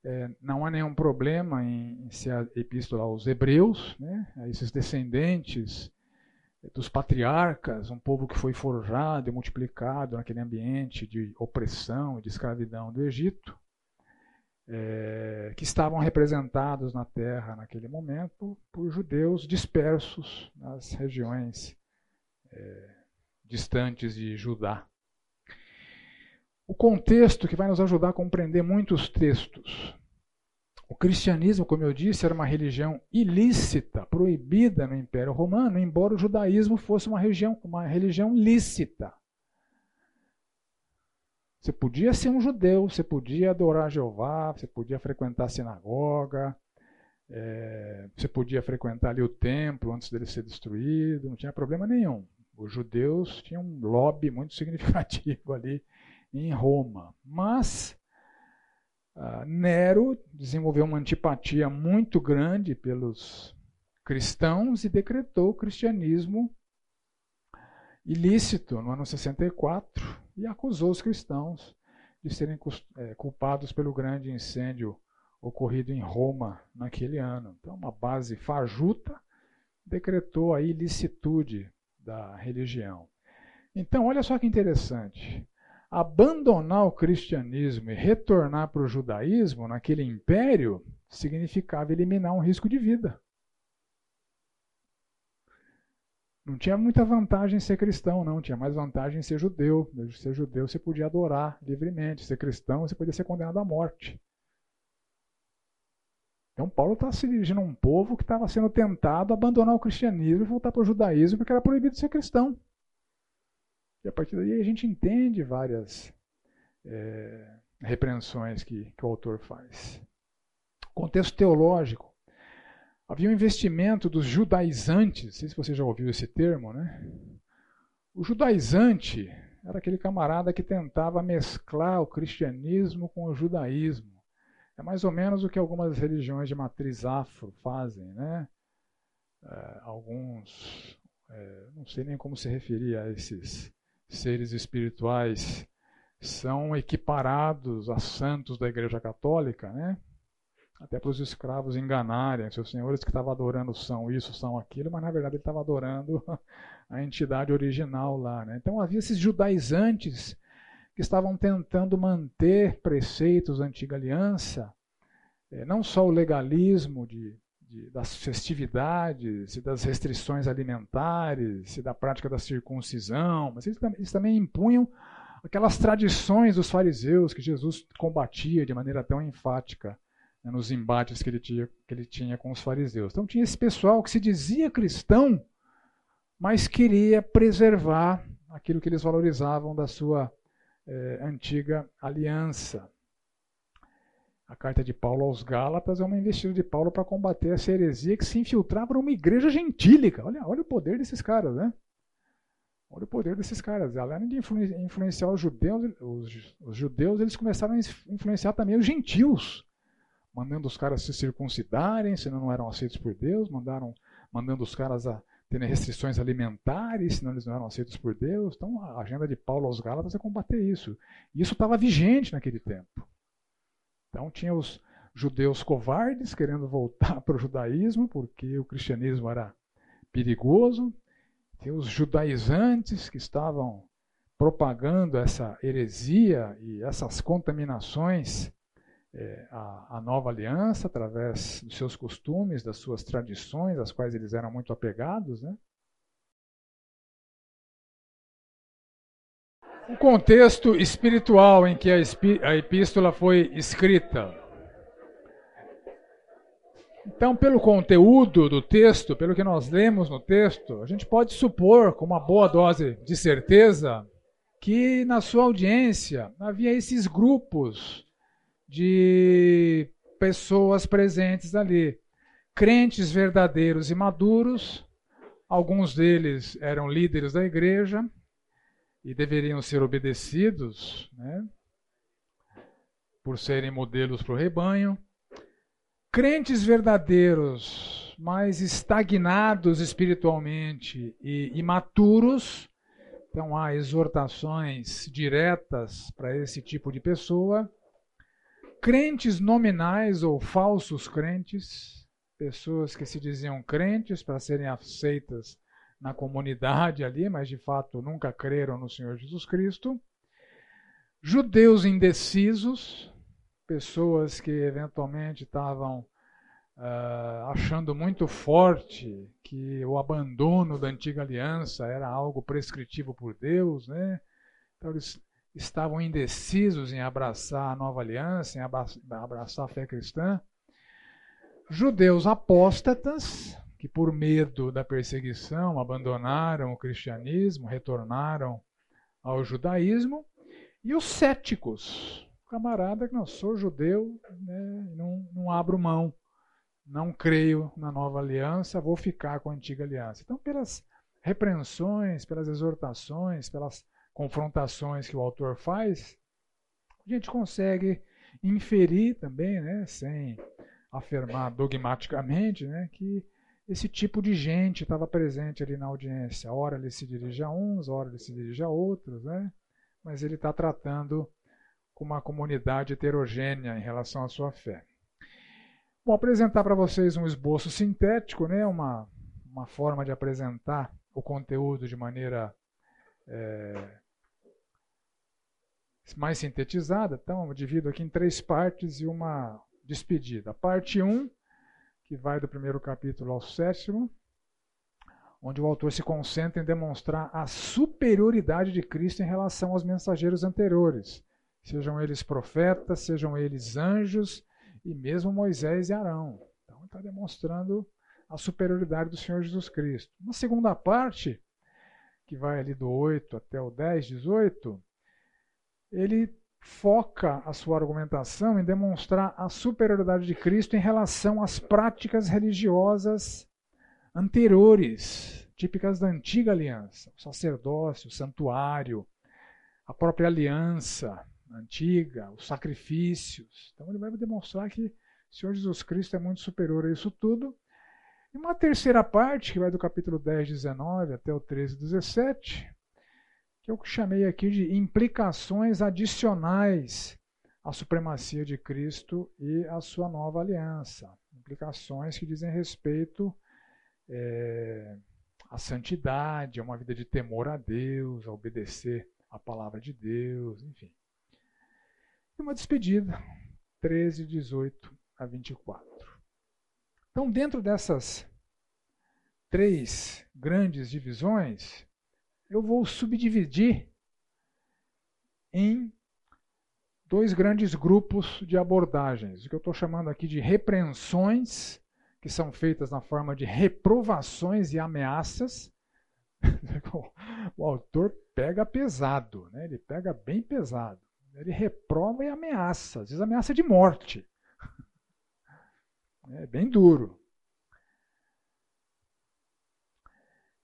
é, não há nenhum problema em, ser a epístola aos hebreus, né, a esses descendentes dos patriarcas, um povo que foi forjado e multiplicado naquele ambiente de opressão e de escravidão do Egito é, que estavam representados na terra naquele momento por judeus dispersos nas regiões é, distantes de Judá. O contexto que vai nos ajudar a compreender muitos textos. O cristianismo, como eu disse, era uma religião ilícita, proibida no Império Romano, embora o judaísmo fosse uma, região, uma religião lícita. Você podia ser um judeu, você podia adorar Jeová, você podia frequentar a sinagoga, é, você podia frequentar ali o templo antes dele ser destruído, não tinha problema nenhum. Os judeus tinham um lobby muito significativo [LAUGHS] ali em Roma. Mas uh, Nero desenvolveu uma antipatia muito grande pelos cristãos e decretou o cristianismo ilícito no ano 64 e acusou os cristãos de serem é, culpados pelo grande incêndio ocorrido em Roma naquele ano. Então, uma base fajuta decretou a ilicitude da religião. Então, olha só que interessante. Abandonar o cristianismo e retornar para o judaísmo naquele império significava eliminar um risco de vida. Não tinha muita vantagem ser cristão, não. Tinha mais vantagem ser judeu. Ser judeu você podia adorar livremente. Ser cristão você podia ser condenado à morte. Então Paulo está se dirigindo a um povo que estava sendo tentado a abandonar o cristianismo e voltar para o judaísmo porque era proibido ser cristão. E a partir daí a gente entende várias é, repreensões que, que o autor faz. Contexto teológico. Havia um investimento dos judaizantes, não sei se você já ouviu esse termo, né? O judaizante era aquele camarada que tentava mesclar o cristianismo com o judaísmo. É mais ou menos o que algumas religiões de matriz afro fazem, né? É, alguns, é, não sei nem como se referir a esses seres espirituais, são equiparados a santos da Igreja Católica, né? até para os escravos enganarem seus senhores que estavam adorando são isso, são aquilo, mas na verdade ele estava adorando [LAUGHS] a entidade original lá. Né? Então havia esses judaizantes que estavam tentando manter preceitos da antiga aliança, é, não só o legalismo de, de, das festividades e das restrições alimentares e da prática da circuncisão, mas eles, eles também impunham aquelas tradições dos fariseus que Jesus combatia de maneira tão enfática né, nos embates que ele, tinha, que ele tinha com os fariseus. Então tinha esse pessoal que se dizia cristão, mas queria preservar aquilo que eles valorizavam da sua eh, antiga aliança. A carta de Paulo aos Gálatas é uma investida de Paulo para combater essa heresia que se infiltrava numa igreja gentílica. Olha, olha o poder desses caras, né? Olha o poder desses caras. Além de influenciar os judeus, os, os judeus, eles começaram a influenciar também os gentios, mandando os caras se circuncidarem, senão não eram aceitos por Deus, mandaram, mandando os caras a terem restrições alimentares, senão eles não eram aceitos por Deus. Então a agenda de Paulo aos Gálatas é combater isso. E isso estava vigente naquele tempo. Então tinha os judeus covardes querendo voltar [LAUGHS] para o judaísmo, porque o cristianismo era perigoso. Tinha os judaizantes que estavam propagando essa heresia e essas contaminações é, à, à nova aliança através dos seus costumes, das suas tradições, às quais eles eram muito apegados. Né? O contexto espiritual em que a epístola foi escrita. Então, pelo conteúdo do texto, pelo que nós lemos no texto, a gente pode supor, com uma boa dose de certeza, que na sua audiência havia esses grupos de pessoas presentes ali. Crentes verdadeiros e maduros, alguns deles eram líderes da igreja, e deveriam ser obedecidos, né, por serem modelos para o rebanho. Crentes verdadeiros, mas estagnados espiritualmente e imaturos, então há exortações diretas para esse tipo de pessoa. Crentes nominais ou falsos crentes, pessoas que se diziam crentes para serem aceitas na comunidade ali, mas de fato nunca creram no Senhor Jesus Cristo. Judeus indecisos, pessoas que eventualmente estavam uh, achando muito forte que o abandono da antiga aliança era algo prescritivo por Deus, né? Então eles estavam indecisos em abraçar a nova aliança, em abraçar a fé cristã. Judeus apóstatas, que por medo da perseguição abandonaram o cristianismo, retornaram ao judaísmo, e os céticos, camarada que não sou judeu, né, não, não abro mão, não creio na nova aliança, vou ficar com a antiga aliança. Então, pelas repreensões, pelas exortações, pelas confrontações que o autor faz, a gente consegue inferir também, né, sem afirmar dogmaticamente, né, que esse tipo de gente estava presente ali na audiência. Ora ele se dirige a uns, ora ele se dirige a outros, né? mas ele está tratando com uma comunidade heterogênea em relação à sua fé. Vou apresentar para vocês um esboço sintético, né? uma, uma forma de apresentar o conteúdo de maneira é, mais sintetizada. Então, eu divido aqui em três partes e uma despedida. Parte 1, um, que vai do primeiro capítulo ao sétimo, onde o autor se concentra em demonstrar a superioridade de Cristo em relação aos mensageiros anteriores, sejam eles profetas, sejam eles anjos e mesmo Moisés e Arão. Então, está demonstrando a superioridade do Senhor Jesus Cristo. Na segunda parte, que vai ali do 8 até o 10, 18, ele foca a sua argumentação em demonstrar a superioridade de Cristo em relação às práticas religiosas anteriores, típicas da antiga aliança, o sacerdócio, o santuário, a própria aliança antiga, os sacrifícios. Então ele vai demonstrar que o Senhor Jesus Cristo é muito superior a isso tudo. E uma terceira parte, que vai do capítulo 10, 19 até o 13, 17, que eu chamei aqui de implicações adicionais à supremacia de Cristo e à sua nova aliança. Implicações que dizem respeito é, à santidade, a uma vida de temor a Deus, a obedecer à palavra de Deus, enfim. E uma despedida, 13, 18 a 24. Então, dentro dessas três grandes divisões, eu vou subdividir em dois grandes grupos de abordagens, o que eu estou chamando aqui de repreensões, que são feitas na forma de reprovações e ameaças. [LAUGHS] o autor pega pesado, né? ele pega bem pesado. Ele reprova e ameaça, às vezes ameaça de morte. [LAUGHS] É bem duro.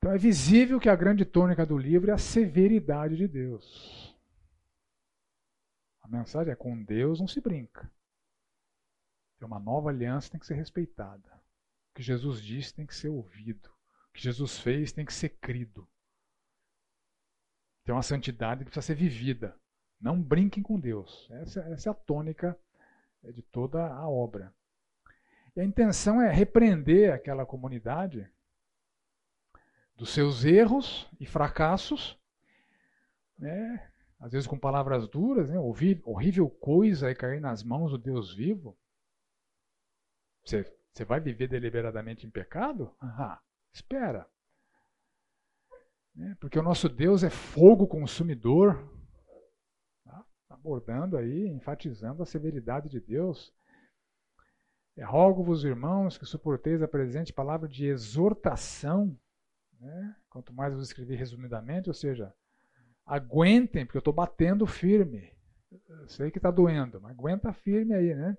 Então é visível que a grande tônica do livro é a severidade de Deus. A mensagem é: com Deus não se brinca. Tem uma nova aliança tem que ser respeitada. O que Jesus disse tem que ser ouvido. O que Jesus fez tem que ser crido. Tem uma santidade que precisa ser vivida. Não brinquem com Deus. Essa, essa é a tônica de toda a obra. E a intenção é repreender aquela comunidade dos seus erros e fracassos, né? às vezes com palavras duras, né? horrível coisa é cair nas mãos do Deus vivo. Você, você vai viver deliberadamente em pecado? Ah, espera. Né? Porque o nosso Deus é fogo consumidor, tá? abordando aí, enfatizando a severidade de Deus. É, Rogo-vos, irmãos, que suporteis a presente palavra de exortação né? Quanto mais eu escrevi resumidamente, ou seja, aguentem, porque eu estou batendo firme. Eu sei que está doendo, mas aguenta firme aí, né?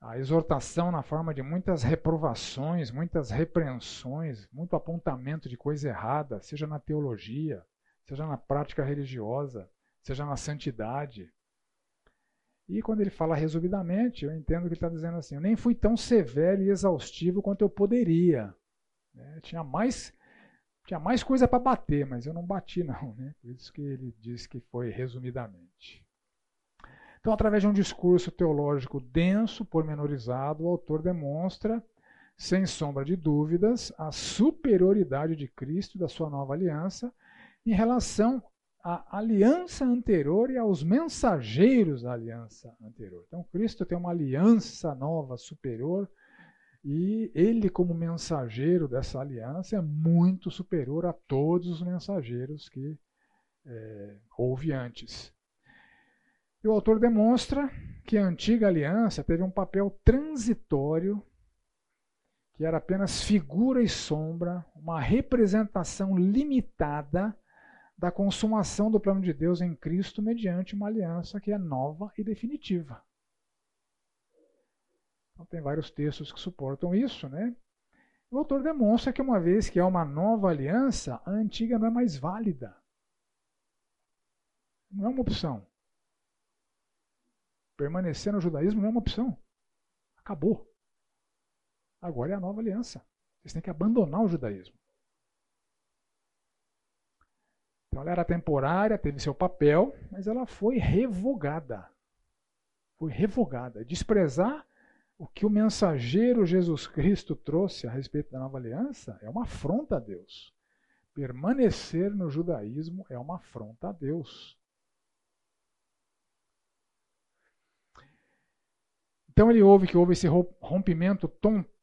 A exortação na forma de muitas reprovações, muitas repreensões, muito apontamento de coisa errada, seja na teologia, seja na prática religiosa, seja na santidade. E quando ele fala resumidamente, eu entendo que ele está dizendo assim: eu nem fui tão severo e exaustivo quanto eu poderia. Né? Tinha mais tinha mais coisa para bater, mas eu não bati [LAUGHS] não, né? Por isso que ele disse que foi resumidamente. Então, através de um discurso teológico denso, pormenorizado, o autor demonstra, sem sombra de dúvidas, a superioridade de Cristo e da sua nova aliança em relação à aliança anterior e aos mensageiros da aliança anterior. Então, Cristo tem uma aliança nova, superior, e ele, como mensageiro dessa aliança, é muito superior a todos os mensageiros que é, houve antes. E o autor demonstra que a antiga aliança teve um papel transitório, que era apenas figura e sombra, uma representação limitada da consumação do plano de Deus em Cristo mediante uma aliança que é nova e definitiva. Então, tem vários textos que suportam isso, né? O autor demonstra que uma vez que há uma nova aliança, a antiga não é mais válida. Não é uma opção. Permanecer no judaísmo não é uma opção. Acabou. Agora é a nova aliança. Vocês têm que abandonar o judaísmo. Então ela era temporária, teve seu papel, mas ela foi revogada. Foi revogada. Desprezar o que o mensageiro Jesus Cristo trouxe a respeito da nova aliança é uma afronta a Deus. Permanecer no judaísmo é uma afronta a Deus. Então ele ouve que houve esse rompimento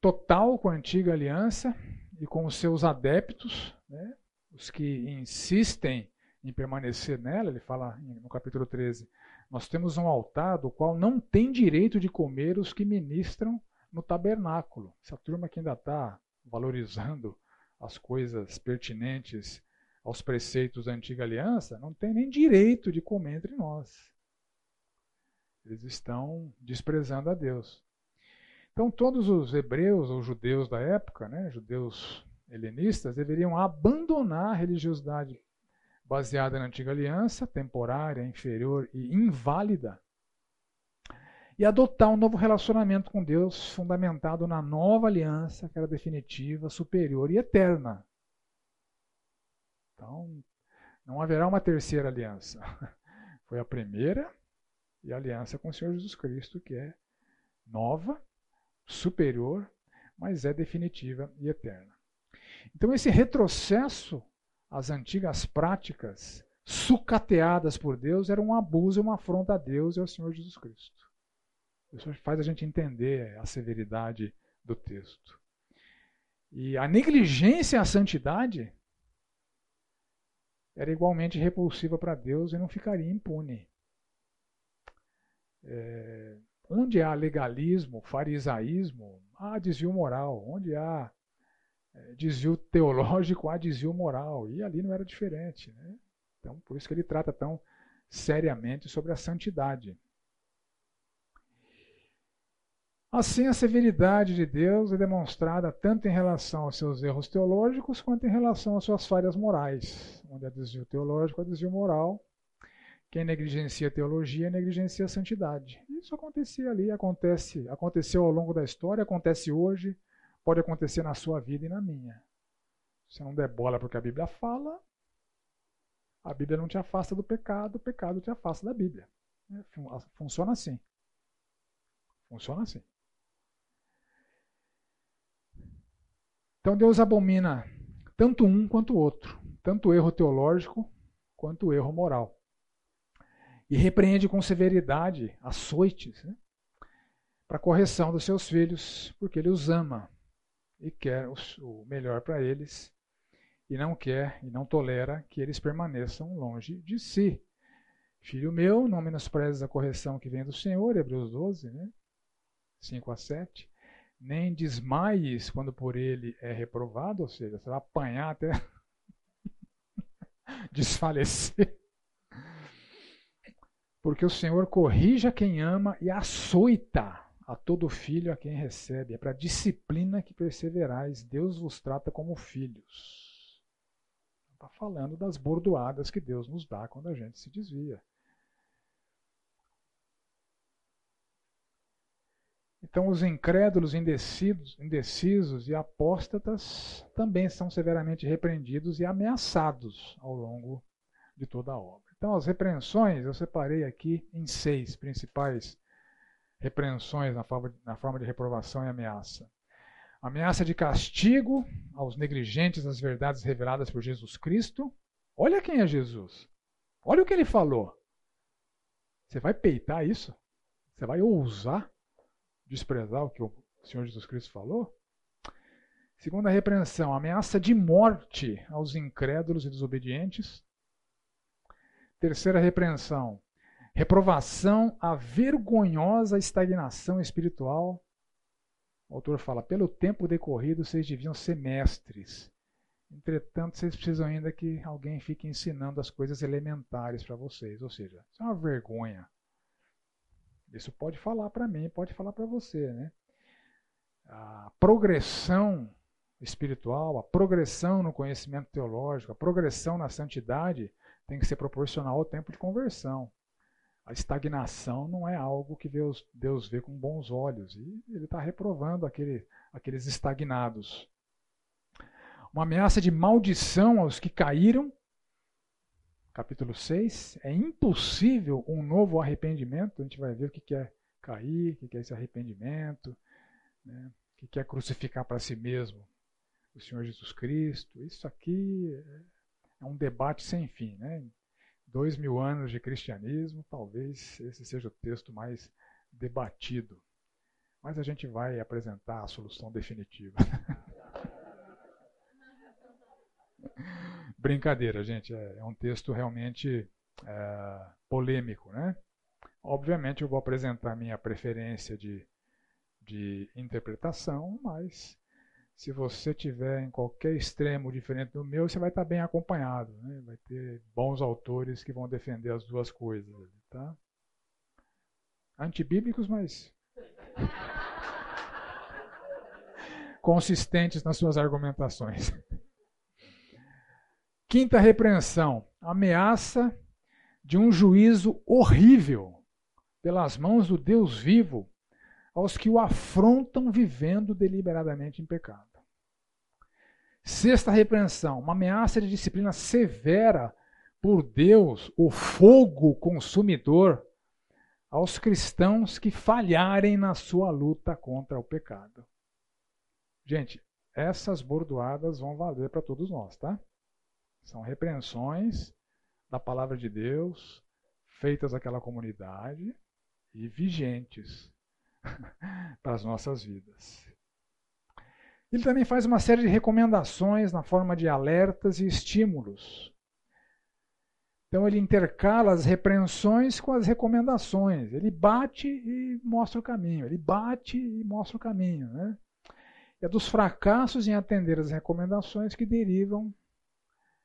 total com a antiga aliança e com os seus adeptos, né, os que insistem em permanecer nela, ele fala no capítulo 13, nós temos um altar do qual não tem direito de comer os que ministram no tabernáculo. Essa turma que ainda está valorizando as coisas pertinentes aos preceitos da antiga aliança, não tem nem direito de comer entre nós. Eles estão desprezando a Deus. Então, todos os hebreus ou judeus da época, né, judeus helenistas, deveriam abandonar a religiosidade baseada na antiga aliança, temporária, inferior e inválida, e adotar um novo relacionamento com Deus fundamentado na nova aliança, que era definitiva, superior e eterna. Então, não haverá uma terceira aliança. [LAUGHS] Foi a primeira e a aliança com o Senhor Jesus Cristo, que é nova, superior, mas é definitiva e eterna. Então, esse retrocesso as antigas práticas sucateadas por Deus eram um abuso e uma afronta a Deus e ao Senhor Jesus Cristo. Isso faz a gente entender a severidade do texto. E a negligência à santidade era igualmente repulsiva para Deus e não ficaria impune. É, onde há legalismo, farisaísmo, há desvio moral. Onde há desvio teológico a desvio moral. E ali não era diferente. Né? Então, por isso que ele trata tão seriamente sobre a santidade. Assim, a severidade de Deus é demonstrada tanto em relação aos seus erros teológicos quanto em relação às suas falhas morais, onde há desvio teológico, há desvio moral. Quem negligencia a teologia negligencia a santidade. Isso acontecia ali, acontece, aconteceu ao longo da história, acontece hoje, pode acontecer na sua vida e na minha. Se não der bola porque a Bíblia fala, a Bíblia não te afasta do pecado, o pecado te afasta da Bíblia. É, funciona assim. Funciona assim. Então Deus abomina tanto um quanto o outro, tanto o erro teológico quanto o erro moral. E repreende com severidade, açoites, né, para correção dos seus filhos, porque ele os ama e quer o melhor para eles, e não quer e não tolera que eles permaneçam longe de si. Filho meu, não menosprezes a correção que vem do Senhor, Hebreus 12, né? 5 a 7 nem desmaies quando por ele é reprovado, ou seja, você vai apanhar até [LAUGHS] desfalecer. Porque o Senhor corrija quem ama e açoita a todo filho a quem recebe. É para disciplina que perseverais. Deus vos trata como filhos. Está falando das bordoadas que Deus nos dá quando a gente se desvia. Então, os incrédulos, indecisos, indecisos e apóstatas também são severamente repreendidos e ameaçados ao longo de toda a obra. Então, as repreensões eu separei aqui em seis principais repreensões na forma, na forma de reprovação e ameaça. Ameaça de castigo aos negligentes das verdades reveladas por Jesus Cristo. Olha quem é Jesus. Olha o que ele falou. Você vai peitar isso? Você vai ousar? desprezar o que o Senhor Jesus Cristo falou? Segunda repreensão, ameaça de morte aos incrédulos e desobedientes. Terceira repreensão, reprovação à vergonhosa estagnação espiritual. O autor fala: pelo tempo decorrido, vocês deviam ser mestres. Entretanto, vocês precisam ainda que alguém fique ensinando as coisas elementares para vocês. Ou seja, isso é uma vergonha. Isso pode falar para mim, pode falar para você, né? A progressão espiritual, a progressão no conhecimento teológico, a progressão na santidade tem que ser proporcional ao tempo de conversão. A estagnação não é algo que Deus, Deus vê com bons olhos e ele está reprovando aquele, aqueles estagnados. Uma ameaça de maldição aos que caíram capítulo 6, é impossível um novo arrependimento. A gente vai ver o que é cair, o que é esse arrependimento, né? o que é crucificar para si mesmo o Senhor Jesus Cristo. Isso aqui é um debate sem fim. Né? Dois mil anos de cristianismo, talvez esse seja o texto mais debatido. Mas a gente vai apresentar a solução definitiva. [LAUGHS] Brincadeira, gente. É, é um texto realmente é, polêmico, né? Obviamente eu vou apresentar minha preferência de, de interpretação, mas se você tiver em qualquer extremo diferente do meu, você vai estar bem acompanhado. Né? Vai ter bons autores que vão defender as duas coisas. Tá? Antibíblicos, mas [LAUGHS] consistentes nas suas argumentações. Quinta repreensão: ameaça de um juízo horrível pelas mãos do Deus vivo aos que o afrontam vivendo deliberadamente em pecado. Sexta repreensão: uma ameaça de disciplina severa por Deus, o fogo consumidor, aos cristãos que falharem na sua luta contra o pecado. Gente, essas bordoadas vão valer para todos nós, tá? São repreensões da palavra de Deus feitas àquela comunidade e vigentes [LAUGHS] para as nossas vidas. Ele também faz uma série de recomendações na forma de alertas e estímulos. Então ele intercala as repreensões com as recomendações. Ele bate e mostra o caminho. Ele bate e mostra o caminho. Né? É dos fracassos em atender as recomendações que derivam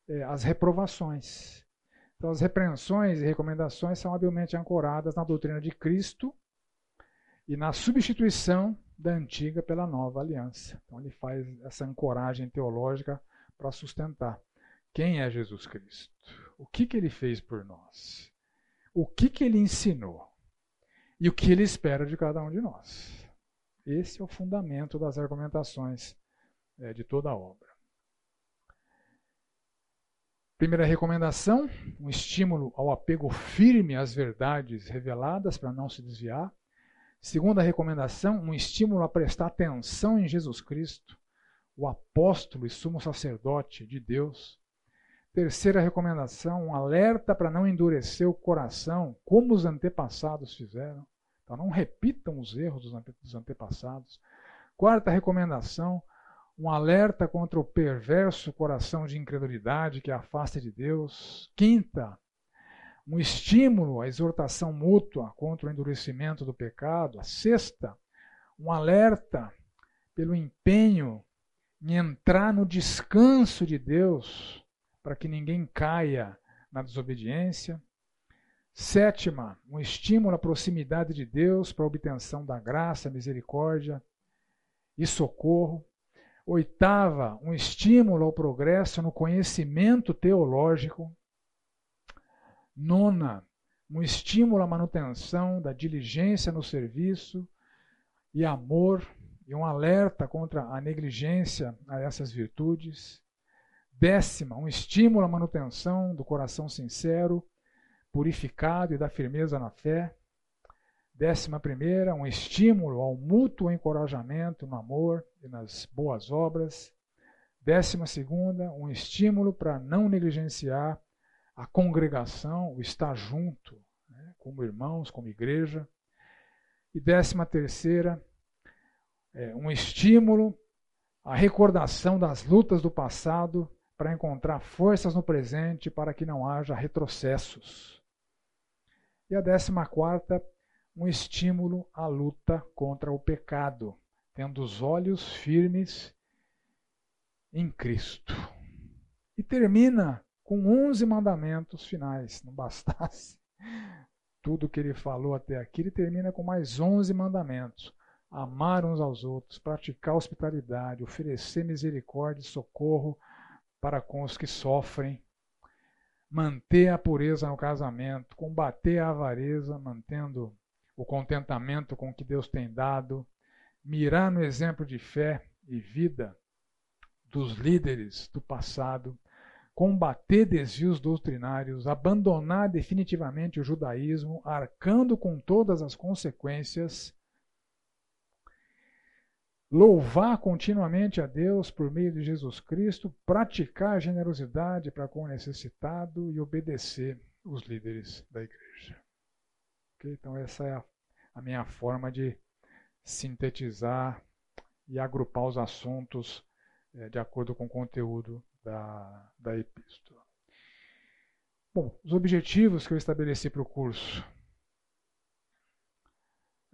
é, as reprovações. Então, as repreensões e recomendações são habilmente ancoradas na doutrina de Cristo, e na substituição da antiga pela nova aliança. Então ele faz essa ancoragem teológica para sustentar quem é Jesus Cristo, o que, que ele fez por nós, o que, que ele ensinou e o que ele espera de cada um de nós. Esse é o fundamento das argumentações é, de toda a obra. Primeira recomendação: um estímulo ao apego firme às verdades reveladas para não se desviar. Segunda recomendação: um estímulo a prestar atenção em Jesus Cristo, o apóstolo e sumo sacerdote de Deus. Terceira recomendação: um alerta para não endurecer o coração, como os antepassados fizeram. Então, não repitam os erros dos antepassados. Quarta recomendação: um alerta contra o perverso coração de incredulidade que afasta de Deus. Quinta, um estímulo à exortação mútua contra o endurecimento do pecado. A sexta, um alerta pelo empenho em entrar no descanso de Deus, para que ninguém caia na desobediência. Sétima, um estímulo à proximidade de Deus para a obtenção da graça, misericórdia e socorro. Oitava, um estímulo ao progresso no conhecimento teológico. Nona, um estímulo à manutenção da diligência no serviço e amor, e um alerta contra a negligência a essas virtudes. Décima, um estímulo à manutenção do coração sincero, purificado e da firmeza na fé. Décima primeira, um estímulo ao mútuo encorajamento no amor e nas boas obras. Décima segunda, um estímulo para não negligenciar a congregação, o estar junto, né, como irmãos, como igreja. E décima terceira, é, um estímulo à recordação das lutas do passado para encontrar forças no presente para que não haja retrocessos. E a décima quarta, um estímulo à luta contra o pecado, tendo os olhos firmes em Cristo. E termina com 11 mandamentos finais. Não bastasse [LAUGHS] tudo que ele falou até aqui, ele termina com mais 11 mandamentos. Amar uns aos outros, praticar hospitalidade, oferecer misericórdia e socorro para com os que sofrem, manter a pureza no casamento, combater a avareza, mantendo o contentamento com o que Deus tem dado, mirar no exemplo de fé e vida dos líderes do passado, combater desvios doutrinários, abandonar definitivamente o judaísmo, arcando com todas as consequências, louvar continuamente a Deus por meio de Jesus Cristo, praticar generosidade para com o necessitado e obedecer os líderes da igreja. Então, essa é a, a minha forma de sintetizar e agrupar os assuntos é, de acordo com o conteúdo da, da epístola. Bom, os objetivos que eu estabeleci para o curso.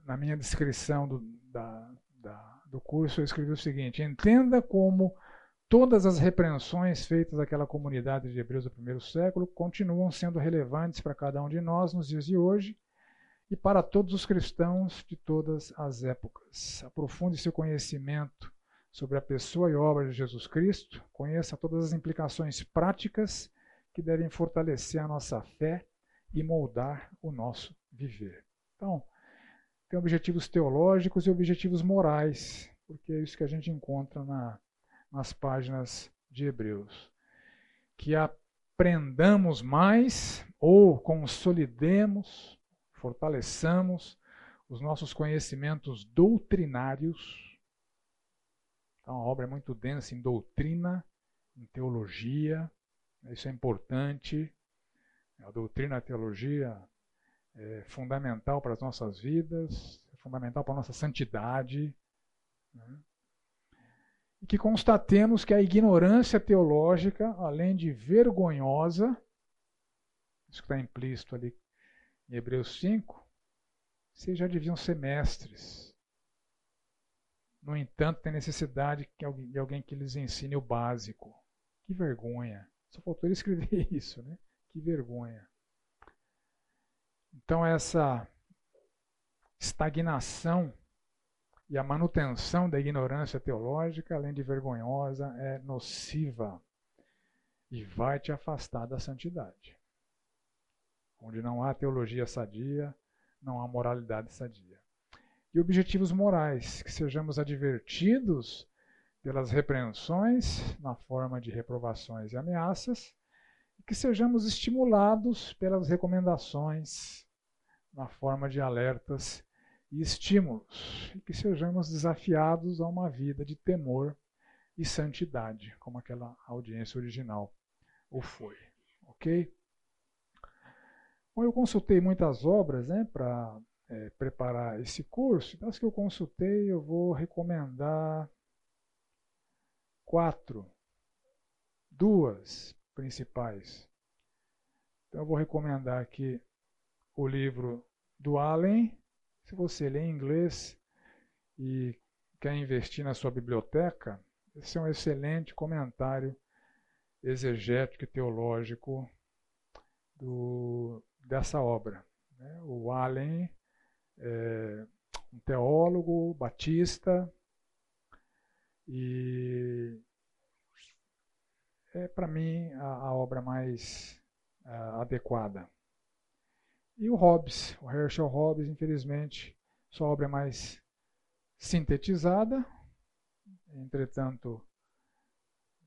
Na minha descrição do, da, da, do curso, eu escrevi o seguinte: entenda como todas as repreensões feitas àquela comunidade de hebreus do primeiro século continuam sendo relevantes para cada um de nós nos dias de hoje e para todos os cristãos de todas as épocas. Aprofunde seu conhecimento sobre a pessoa e obra de Jesus Cristo, conheça todas as implicações práticas que devem fortalecer a nossa fé e moldar o nosso viver. Então, tem objetivos teológicos e objetivos morais, porque é isso que a gente encontra na, nas páginas de Hebreus. Que aprendamos mais ou consolidemos fortaleçamos os nossos conhecimentos doutrinários. Então, a obra é muito densa em doutrina, em teologia, isso é importante. A doutrina, a teologia é fundamental para as nossas vidas, é fundamental para a nossa santidade. Né? E que constatemos que a ignorância teológica, além de vergonhosa, isso que está implícito ali em Hebreus 5, vocês já deviam ser mestres. No entanto, tem necessidade de alguém que lhes ensine o básico. Que vergonha. Só faltou ele [LAUGHS] escrever isso, né? Que vergonha. Então essa estagnação e a manutenção da ignorância teológica, além de vergonhosa, é nociva e vai te afastar da santidade. Onde não há teologia sadia, não há moralidade sadia. E objetivos morais, que sejamos advertidos pelas repreensões na forma de reprovações e ameaças, e que sejamos estimulados pelas recomendações na forma de alertas e estímulos, e que sejamos desafiados a uma vida de temor e santidade, como aquela audiência original o foi. Ok? Bom, eu consultei muitas obras né, para é, preparar esse curso. Das que eu consultei, eu vou recomendar quatro, duas principais. Então, eu vou recomendar aqui o livro do Allen. Se você lê em inglês e quer investir na sua biblioteca, esse é um excelente comentário exegético e teológico do, dessa obra. Né? O Allen é um teólogo batista e é para mim a, a, obra mais a, adequada. E o Hobbes, o Herschel Hobbes, infelizmente, sua obra é mais sintetizada, entretanto,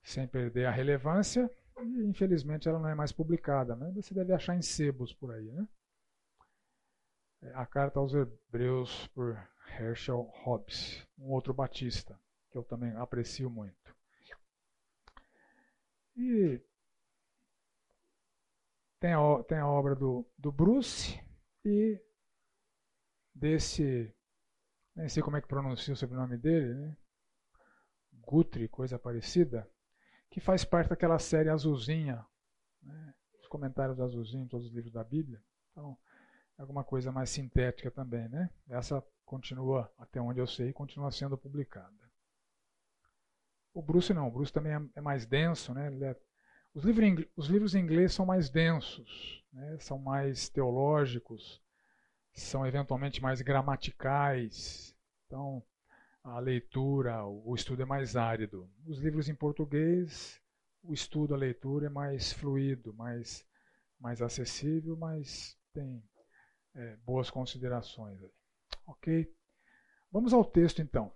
sem perder a relevância, e infelizmente ela não é mais publicada. Né? Você deve achar em sebos por aí. Né? É, a carta aos Hebreus por Herschel Hobbes, um outro batista, que eu também aprecio muito. E tem a, tem a obra do, do Bruce e desse, nem sei como é que pronuncia o sobrenome dele, né? Guthrie, coisa parecida, que faz parte daquela série azulzinha, né? os comentários azulzinhos todos os livros da Bíblia. Então, alguma coisa mais sintética também, né? Essa continua, até onde eu sei, continua sendo publicada. O Bruce não, o Bruce também é, é mais denso, né? É, os, livros, os livros em inglês são mais densos, né? são mais teológicos, são eventualmente mais gramaticais. Então, a leitura, o estudo é mais árido. Os livros em português, o estudo, a leitura é mais fluido, mais, mais acessível, mas tem é, boas considerações. Ok? Vamos ao texto então.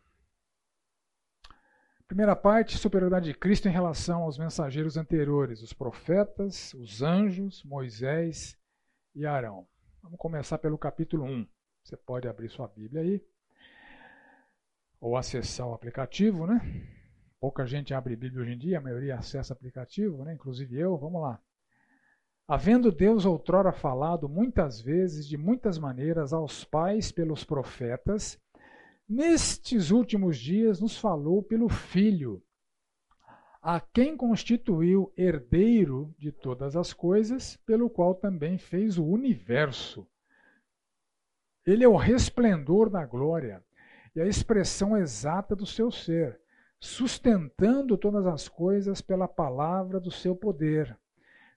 Primeira parte, superioridade de Cristo em relação aos mensageiros anteriores, os profetas, os anjos, Moisés e Arão. Vamos começar pelo capítulo 1. Você pode abrir sua Bíblia aí ou acessar o aplicativo, né? Pouca gente abre Bíblia hoje em dia, a maioria acessa aplicativo, né? Inclusive eu, vamos lá. Havendo Deus outrora falado muitas vezes, de muitas maneiras, aos pais pelos profetas, nestes últimos dias nos falou pelo Filho, a quem constituiu herdeiro de todas as coisas, pelo qual também fez o universo. Ele é o resplendor da glória e a expressão exata do seu ser, sustentando todas as coisas pela palavra do seu poder.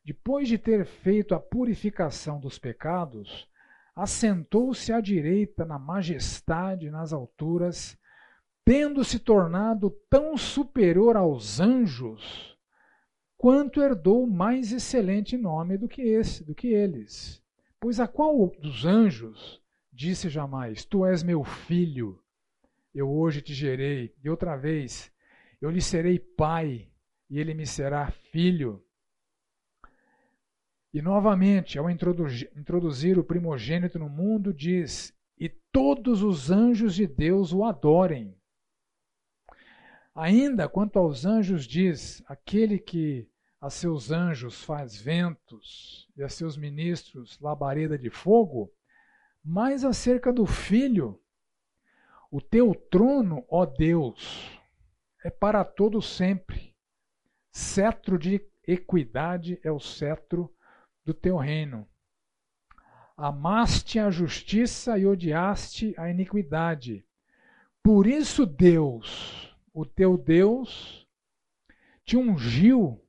Depois de ter feito a purificação dos pecados, assentou-se à direita na majestade nas alturas, tendo se tornado tão superior aos anjos, quanto herdou mais excelente nome do que esse, do que eles. Pois a qual dos anjos disse jamais: Tu és meu filho, eu hoje te gerei, e outra vez, eu lhe serei pai, e ele me será filho. E novamente, ao introduzir o primogênito no mundo, diz: E todos os anjos de Deus o adorem. Ainda quanto aos anjos, diz: Aquele que a seus anjos faz ventos e a seus ministros labareda de fogo, mais acerca do filho, o teu trono, ó Deus, é para todo sempre. Cetro de equidade é o cetro do teu reino. Amaste a justiça e odiaste a iniquidade. Por isso Deus, o teu Deus, te ungiu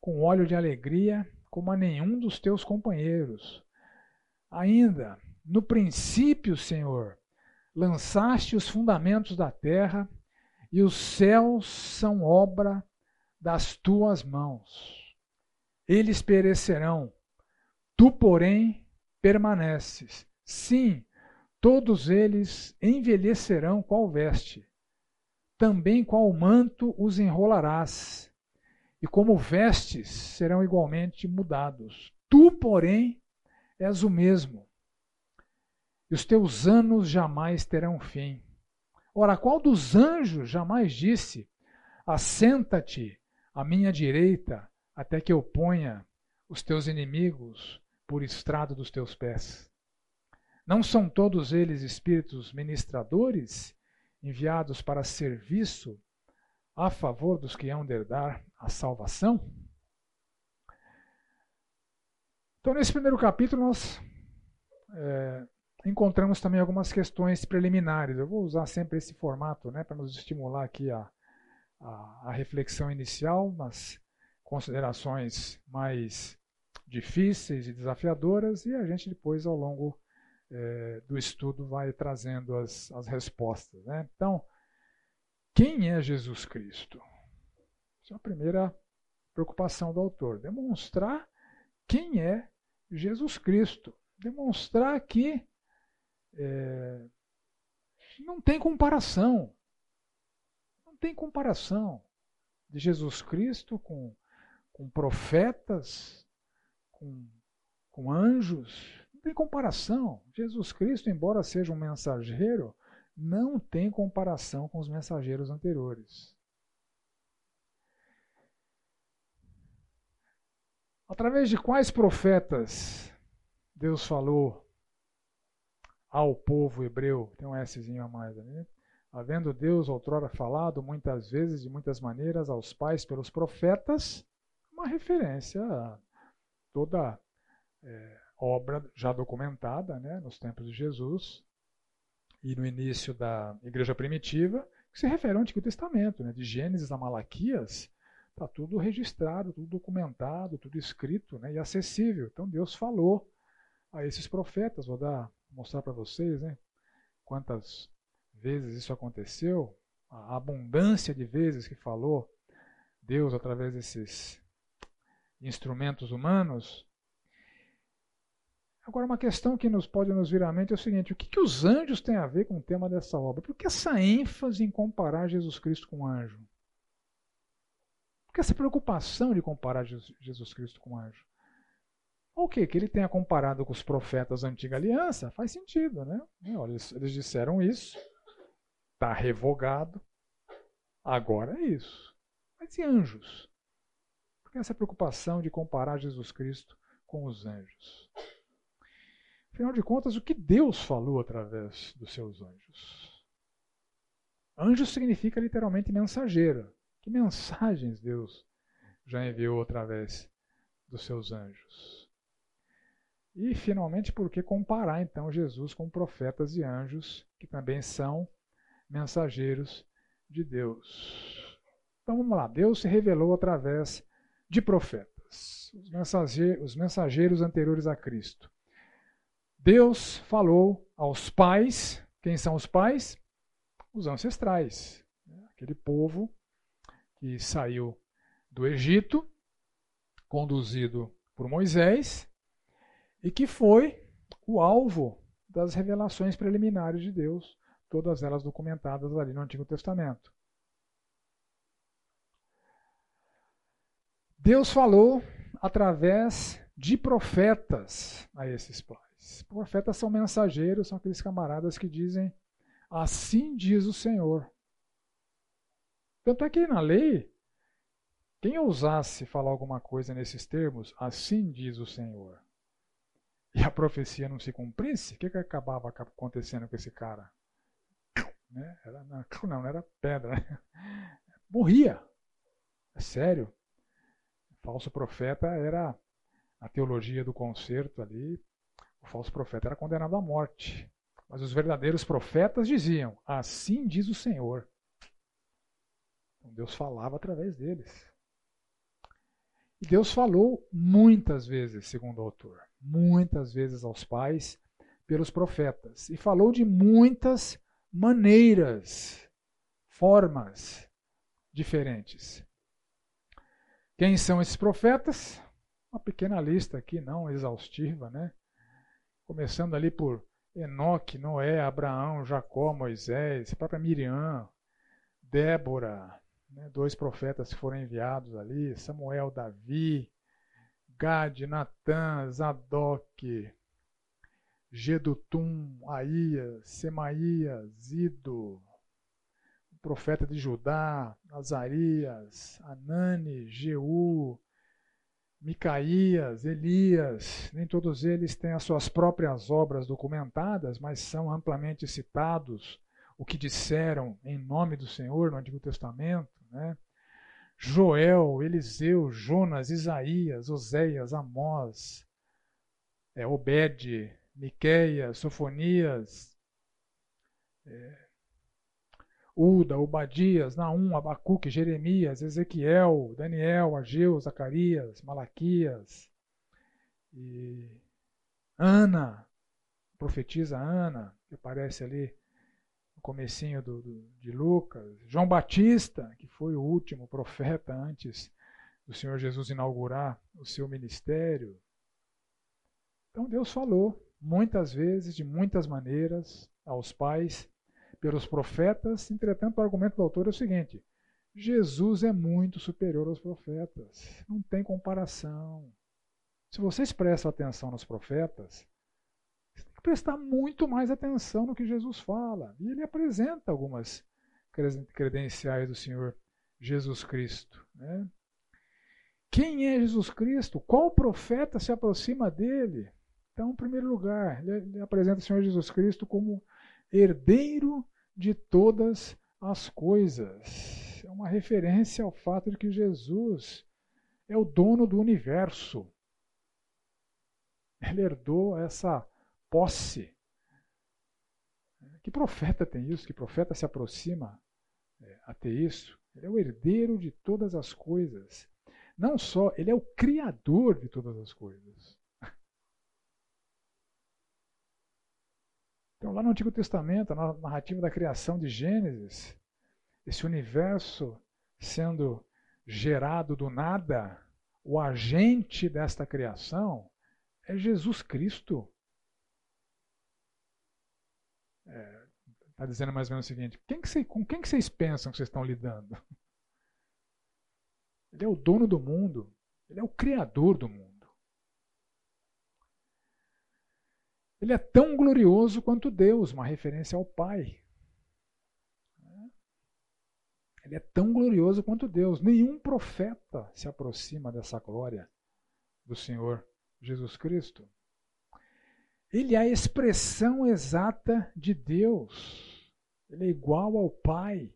com óleo de alegria como a nenhum dos teus companheiros. Ainda, No princípio, Senhor, lançaste os fundamentos da terra, e os céus são obra das tuas mãos. Eles perecerão, tu, porém, permaneces. Sim, todos eles envelhecerão qual veste. Também qual manto os enrolarás, e como vestes serão igualmente mudados. Tu, porém, és o mesmo, e os teus anos jamais terão fim. Ora, qual dos anjos jamais disse: Assenta-te à minha direita, até que eu ponha os teus inimigos por estrado dos teus pés? Não são todos eles espíritos ministradores, enviados para serviço a favor dos que hão de herdar a salvação? Então, nesse primeiro capítulo, nós é, encontramos também algumas questões preliminares. Eu vou usar sempre esse formato né, para nos estimular aqui a, a, a, reflexão inicial, umas considerações mais difíceis e desafiadoras, e a gente depois, ao longo é, do estudo, vai trazendo as, as respostas. Né? Então, quem é Jesus Cristo? Essa é a primeira preocupação do autor, demonstrar quem é Jesus Cristo. Demonstrar que é, não tem comparação. Não tem comparação de Jesus Cristo com, com profetas, com, com anjos. Não tem comparação. Jesus Cristo, embora seja um mensageiro, não tem comparação com os mensageiros anteriores. Através de quais profetas Deus falou ao povo hebreu? Tem um Szinho a mais ali. Né? Havendo Deus outrora falado muitas vezes, de muitas maneiras, aos pais pelos profetas, uma referência a toda é, obra já documentada né, nos tempos de Jesus e no início da igreja primitiva, que se refere ao Antigo Testamento, né, de Gênesis a Malaquias, Está tudo registrado, tudo documentado, tudo escrito né, e acessível. Então Deus falou a esses profetas. Vou dar, mostrar para vocês né, quantas vezes isso aconteceu, a abundância de vezes que falou Deus através desses instrumentos humanos. Agora, uma questão que nos pode nos vir à mente é o seguinte: o que, que os anjos têm a ver com o tema dessa obra? Por que essa ênfase em comparar Jesus Cristo com um anjo? Porque essa preocupação de comparar Jesus Cristo com anjo. O que? Que ele tenha comparado com os profetas da antiga aliança, faz sentido, né? Olha, eles disseram isso, está revogado, agora é isso. Mas e anjos? Por que essa preocupação de comparar Jesus Cristo com os anjos? Afinal de contas, o que Deus falou através dos seus anjos? Anjo significa literalmente mensageiro. Que mensagens Deus já enviou através dos seus anjos? E, finalmente, por que comparar então Jesus com profetas e anjos, que também são mensageiros de Deus? Então vamos lá. Deus se revelou através de profetas, os mensageiros, os mensageiros anteriores a Cristo. Deus falou aos pais. Quem são os pais? Os ancestrais. Aquele povo que saiu do Egito, conduzido por Moisés, e que foi o alvo das revelações preliminares de Deus, todas elas documentadas ali no Antigo Testamento. Deus falou através de profetas a esses pais. Profetas são mensageiros, são aqueles camaradas que dizem: Assim diz o Senhor. Tanto é que na lei, quem ousasse falar alguma coisa nesses termos, assim diz o Senhor, e a profecia não se cumprisse, o que, que acabava acontecendo com esse cara? Né? Era, não, não era pedra. Né? Morria. É sério. Falso profeta era a teologia do concerto ali. O falso profeta era condenado à morte. Mas os verdadeiros profetas diziam: Assim diz o Senhor. Então Deus falava através deles. E Deus falou muitas vezes, segundo o autor, muitas vezes aos pais, pelos profetas. E falou de muitas maneiras, formas diferentes. Quem são esses profetas? Uma pequena lista aqui, não exaustiva, né? Começando ali por Enoque, Noé, Abraão, Jacó, Moisés, a própria Miriam, Débora, né? dois profetas que foram enviados ali, Samuel, Davi, Gade, Natã, Zadok, Gedutum, Aías, Semaías, Ido, profeta de Judá, Azarias, Anani, Jeú, Micaías, Elias, nem todos eles têm as suas próprias obras documentadas, mas são amplamente citados o que disseram em nome do Senhor no Antigo Testamento, né? Joel, Eliseu, Jonas, Isaías, Oséias, Amós, é, Obed, Miqueias, Sofonias, é, Uda, Obadias, Naum, Abacuque, Jeremias, Ezequiel, Daniel, Ageu, Zacarias, Malaquias, e Ana, profetiza Ana, que aparece ali no comecinho do, do, de Lucas, João Batista, que foi o último profeta antes do Senhor Jesus inaugurar o seu ministério. Então Deus falou muitas vezes, de muitas maneiras, aos pais, pelos profetas. Entretanto, o argumento do autor é o seguinte: Jesus é muito superior aos profetas. Não tem comparação. Se vocês prestam atenção nos profetas, que prestar muito mais atenção no que Jesus fala. E ele apresenta algumas credenciais do Senhor Jesus Cristo. Né? Quem é Jesus Cristo? Qual profeta se aproxima dele? Então, em primeiro lugar, ele apresenta o Senhor Jesus Cristo como herdeiro de todas as coisas. É uma referência ao fato de que Jesus é o dono do universo. Ele herdou essa posse. Que profeta tem isso? Que profeta se aproxima é, a ter isso? Ele é o herdeiro de todas as coisas. Não só, ele é o criador de todas as coisas. Então, lá no Antigo Testamento, na narrativa da criação de Gênesis, esse universo sendo gerado do nada, o agente desta criação é Jesus Cristo. Está é, tá dizendo mais ou menos o seguinte: quem que cê, com quem que vocês pensam que vocês estão lidando? Ele é o dono do mundo, ele é o criador do mundo. Ele é tão glorioso quanto Deus, uma referência ao Pai. Ele é tão glorioso quanto Deus. Nenhum profeta se aproxima dessa glória do Senhor Jesus Cristo. Ele é a expressão exata de Deus. Ele é igual ao Pai.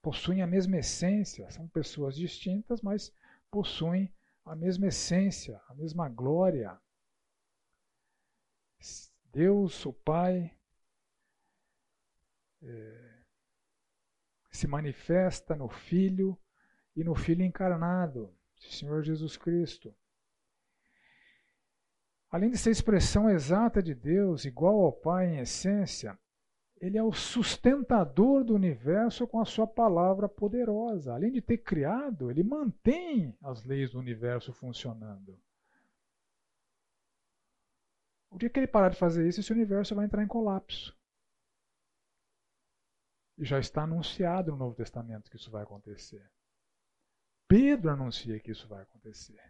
Possuem a mesma essência. São pessoas distintas, mas possuem a mesma essência, a mesma glória. Deus, o Pai, é, se manifesta no Filho e no Filho encarnado, Senhor Jesus Cristo. Além de ser expressão exata de Deus, igual ao Pai em essência, ele é o sustentador do universo com a sua palavra poderosa. Além de ter criado, ele mantém as leis do universo funcionando. O dia que ele parar de fazer isso, esse universo vai entrar em colapso. E já está anunciado no Novo Testamento que isso vai acontecer. Pedro anuncia que isso vai acontecer.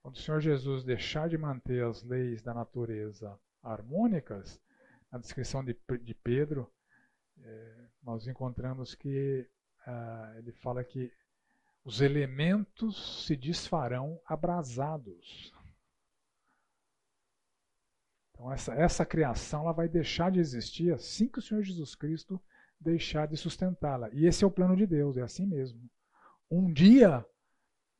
Quando o Senhor Jesus deixar de manter as leis da natureza harmônicas, na descrição de, de Pedro, é, nós encontramos que ah, ele fala que os elementos se desfarão abrasados. Então essa, essa criação ela vai deixar de existir assim que o Senhor Jesus Cristo deixar de sustentá-la. E esse é o plano de Deus, é assim mesmo. Um dia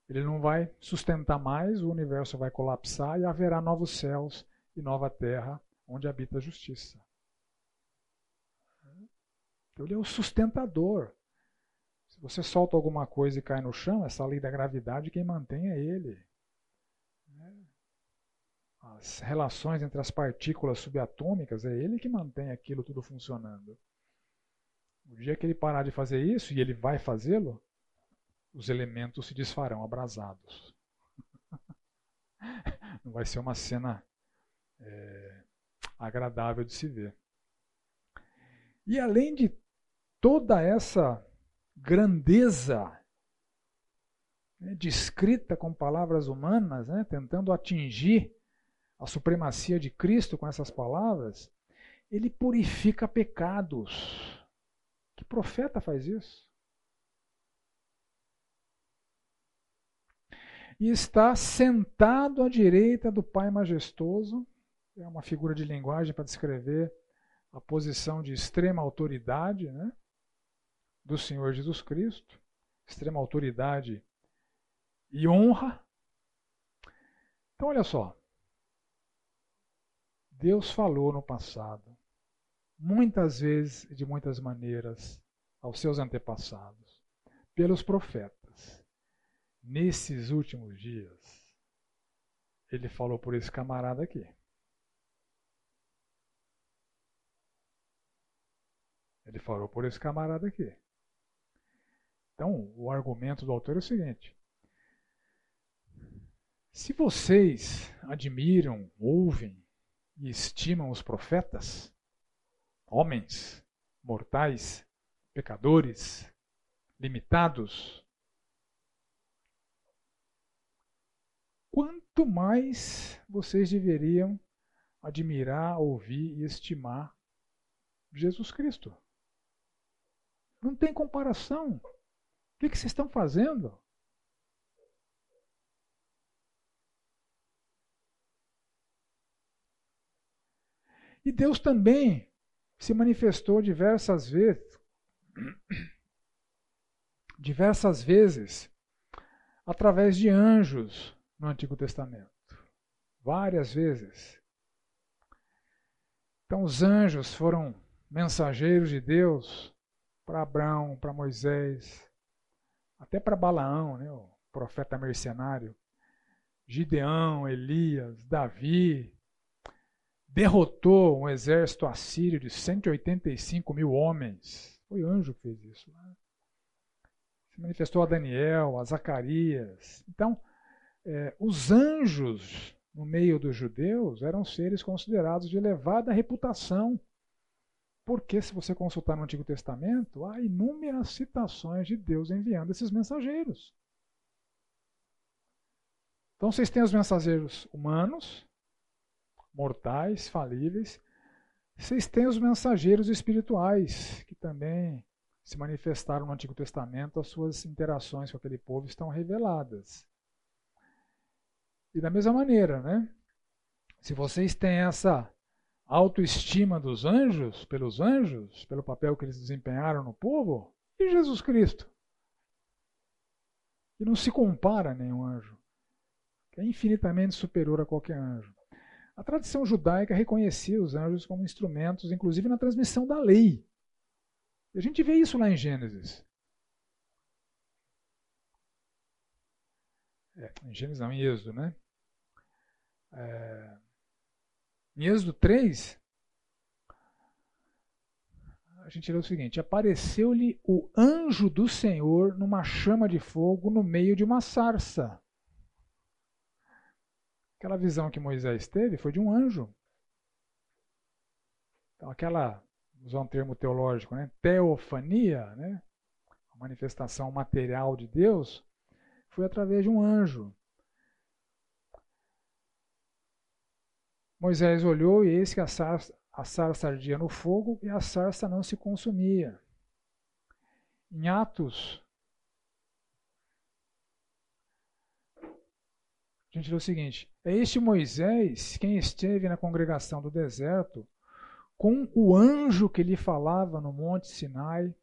ele não vai sustentar mais, o universo vai colapsar e haverá novos céus e nova terra onde habita a justiça. Então, ele é o sustentador. Se você solta alguma coisa e cai no chão, essa lei da gravidade, quem mantém é ele. As relações entre as partículas subatômicas, é ele que mantém aquilo tudo funcionando. O dia que ele parar de fazer isso, e ele vai fazê-lo, os elementos se desfarão abrasados. [LAUGHS] Não vai ser uma cena é, agradável de se ver. E além de toda essa grandeza né, descrita com palavras humanas, né, tentando atingir a supremacia de Cristo com essas palavras, ele purifica pecados. Que profeta faz isso? E está sentado à direita do Pai majestoso, é uma figura de linguagem para descrever a posição de extrema autoridade né, do Senhor Jesus Cristo, extrema autoridade e honra. Então, olha só. Deus falou no passado, muitas vezes e de muitas maneiras, aos seus antepassados, pelos profetas. Nesses últimos dias, ele falou por esse camarada aqui. Ele falou por esse camarada aqui. Então, o argumento do autor é o seguinte: se vocês admiram, ouvem e estimam os profetas, homens, mortais, pecadores, limitados, quanto mais vocês deveriam admirar, ouvir e estimar Jesus Cristo. Não tem comparação. O que, vocês estão fazendo? E Deus também se manifestou diversas vezes, diversas vezes, através de anjos no Antigo Testamento. Várias vezes. Então, os anjos foram mensageiros de Deus para Abraão, para Moisés, até para Balaão, né, o profeta mercenário, Gideão, Elias, Davi, derrotou um exército assírio de 185 mil homens. Foi o anjo que fez isso. Né? Se manifestou a Daniel, a Zacarias. Então, é, os anjos no meio dos judeus eram seres considerados de elevada reputação porque se você consultar no Antigo Testamento, há inúmeras citações de Deus enviando esses mensageiros. Então vocês têm os mensageiros humanos, mortais, falíveis. Vocês têm os mensageiros espirituais, que também se manifestaram no Antigo Testamento, as suas interações com aquele povo estão reveladas. E da mesma maneira, né? Se vocês têm essa autoestima dos anjos, pelos anjos, pelo papel que eles desempenharam no povo, e Jesus Cristo. E não se compara a nenhum anjo, que é infinitamente superior a qualquer anjo. A tradição judaica reconhecia os anjos como instrumentos, inclusive na transmissão da lei. A gente vê isso lá em Gênesis. É, em Gênesis não, em Êxodo, né? É, em Êxodo 3, a gente lê o seguinte: Apareceu-lhe o anjo do Senhor numa chama de fogo no meio de uma sarça. Aquela visão que Moisés teve foi de um anjo. Então, aquela, usar um termo teológico, né? teofania, né? a manifestação material de Deus, foi através de um anjo. Moisés olhou e eis que a sarça, a sarça ardia no fogo e a sarça não se consumia. Em Atos, a gente lê o seguinte: É este Moisés quem esteve na congregação do deserto com o anjo que lhe falava no monte Sinai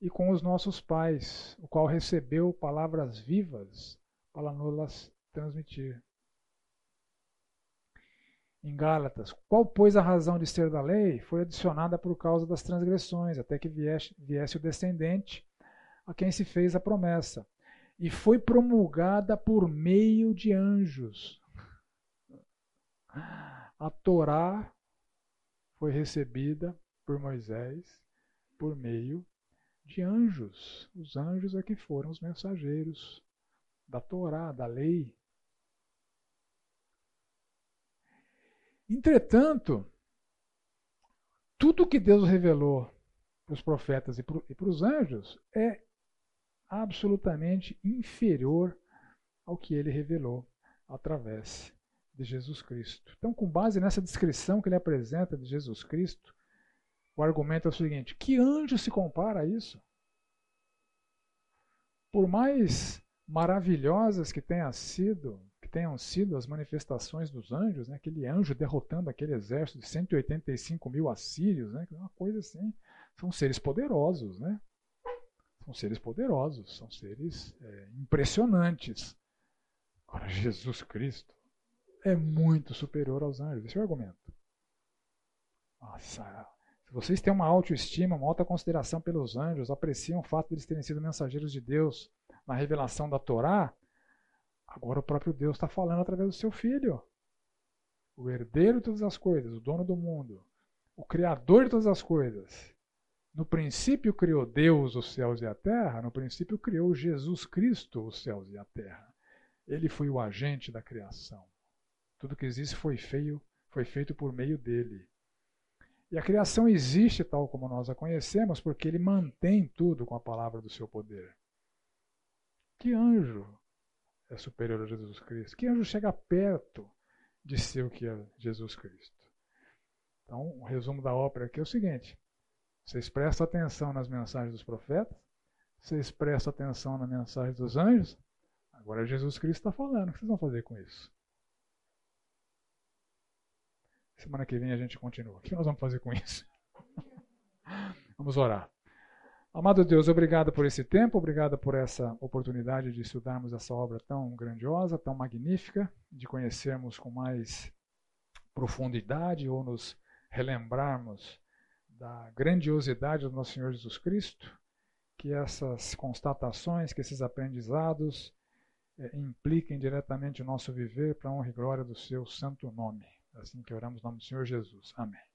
e com os nossos pais, o qual recebeu palavras vivas para nos transmitir em Gálatas. Qual, pois, a razão de ser da lei? Foi adicionada por causa das transgressões, até que viesse, viesse o descendente a quem se fez a promessa. E foi promulgada por meio de anjos. A Torá foi recebida por Moisés por meio de anjos. Os anjos é que foram os mensageiros da Torá, da lei. Entretanto, tudo que Deus revelou para os profetas e para os anjos é absolutamente inferior ao que ele revelou através de Jesus Cristo. Então, com base nessa descrição que ele apresenta de Jesus Cristo, o argumento é o seguinte: que anjo se compara a isso? Por mais maravilhosas que tenham sido, que tenham sido as manifestações dos anjos, né? aquele anjo derrotando aquele exército de 185 mil assírios, né? uma coisa assim, são seres poderosos, né? São seres poderosos, são seres é, impressionantes. Agora, Jesus Cristo é muito superior aos anjos. Esse é o argumento. Nossa, se vocês têm uma autoestima, uma alta consideração pelos anjos, apreciam o fato de eles terem sido mensageiros de Deus na revelação da Torá, agora o próprio Deus está falando através do seu filho. O herdeiro de todas as coisas, o dono do mundo, o criador de todas as coisas. No princípio criou Deus os céus e a terra, no princípio criou Jesus Cristo os céus e a terra. Ele foi o agente da criação. Tudo que existe foi, feio, foi feito por meio dele. E a criação existe tal como nós a conhecemos porque ele mantém tudo com a palavra do seu poder. Que anjo é superior a Jesus Cristo? Que anjo chega perto de ser o que é Jesus Cristo? Então, o resumo da ópera aqui é o seguinte: vocês prestam atenção nas mensagens dos profetas, vocês prestam atenção na mensagem dos anjos, agora Jesus Cristo está falando. O que vocês vão fazer com isso? Semana que vem a gente continua. O que nós vamos fazer com isso? [LAUGHS] vamos orar. Amado Deus, obrigado por esse tempo, obrigado por essa oportunidade de estudarmos essa obra tão grandiosa, tão magnífica, de conhecermos com mais profundidade ou nos relembrarmos da grandiosidade do nosso Senhor Jesus Cristo, que essas constatações, que esses aprendizados é, impliquem diretamente o nosso viver para a honra e glória do seu santo nome. Assim que oramos no nome do Senhor Jesus. Amém.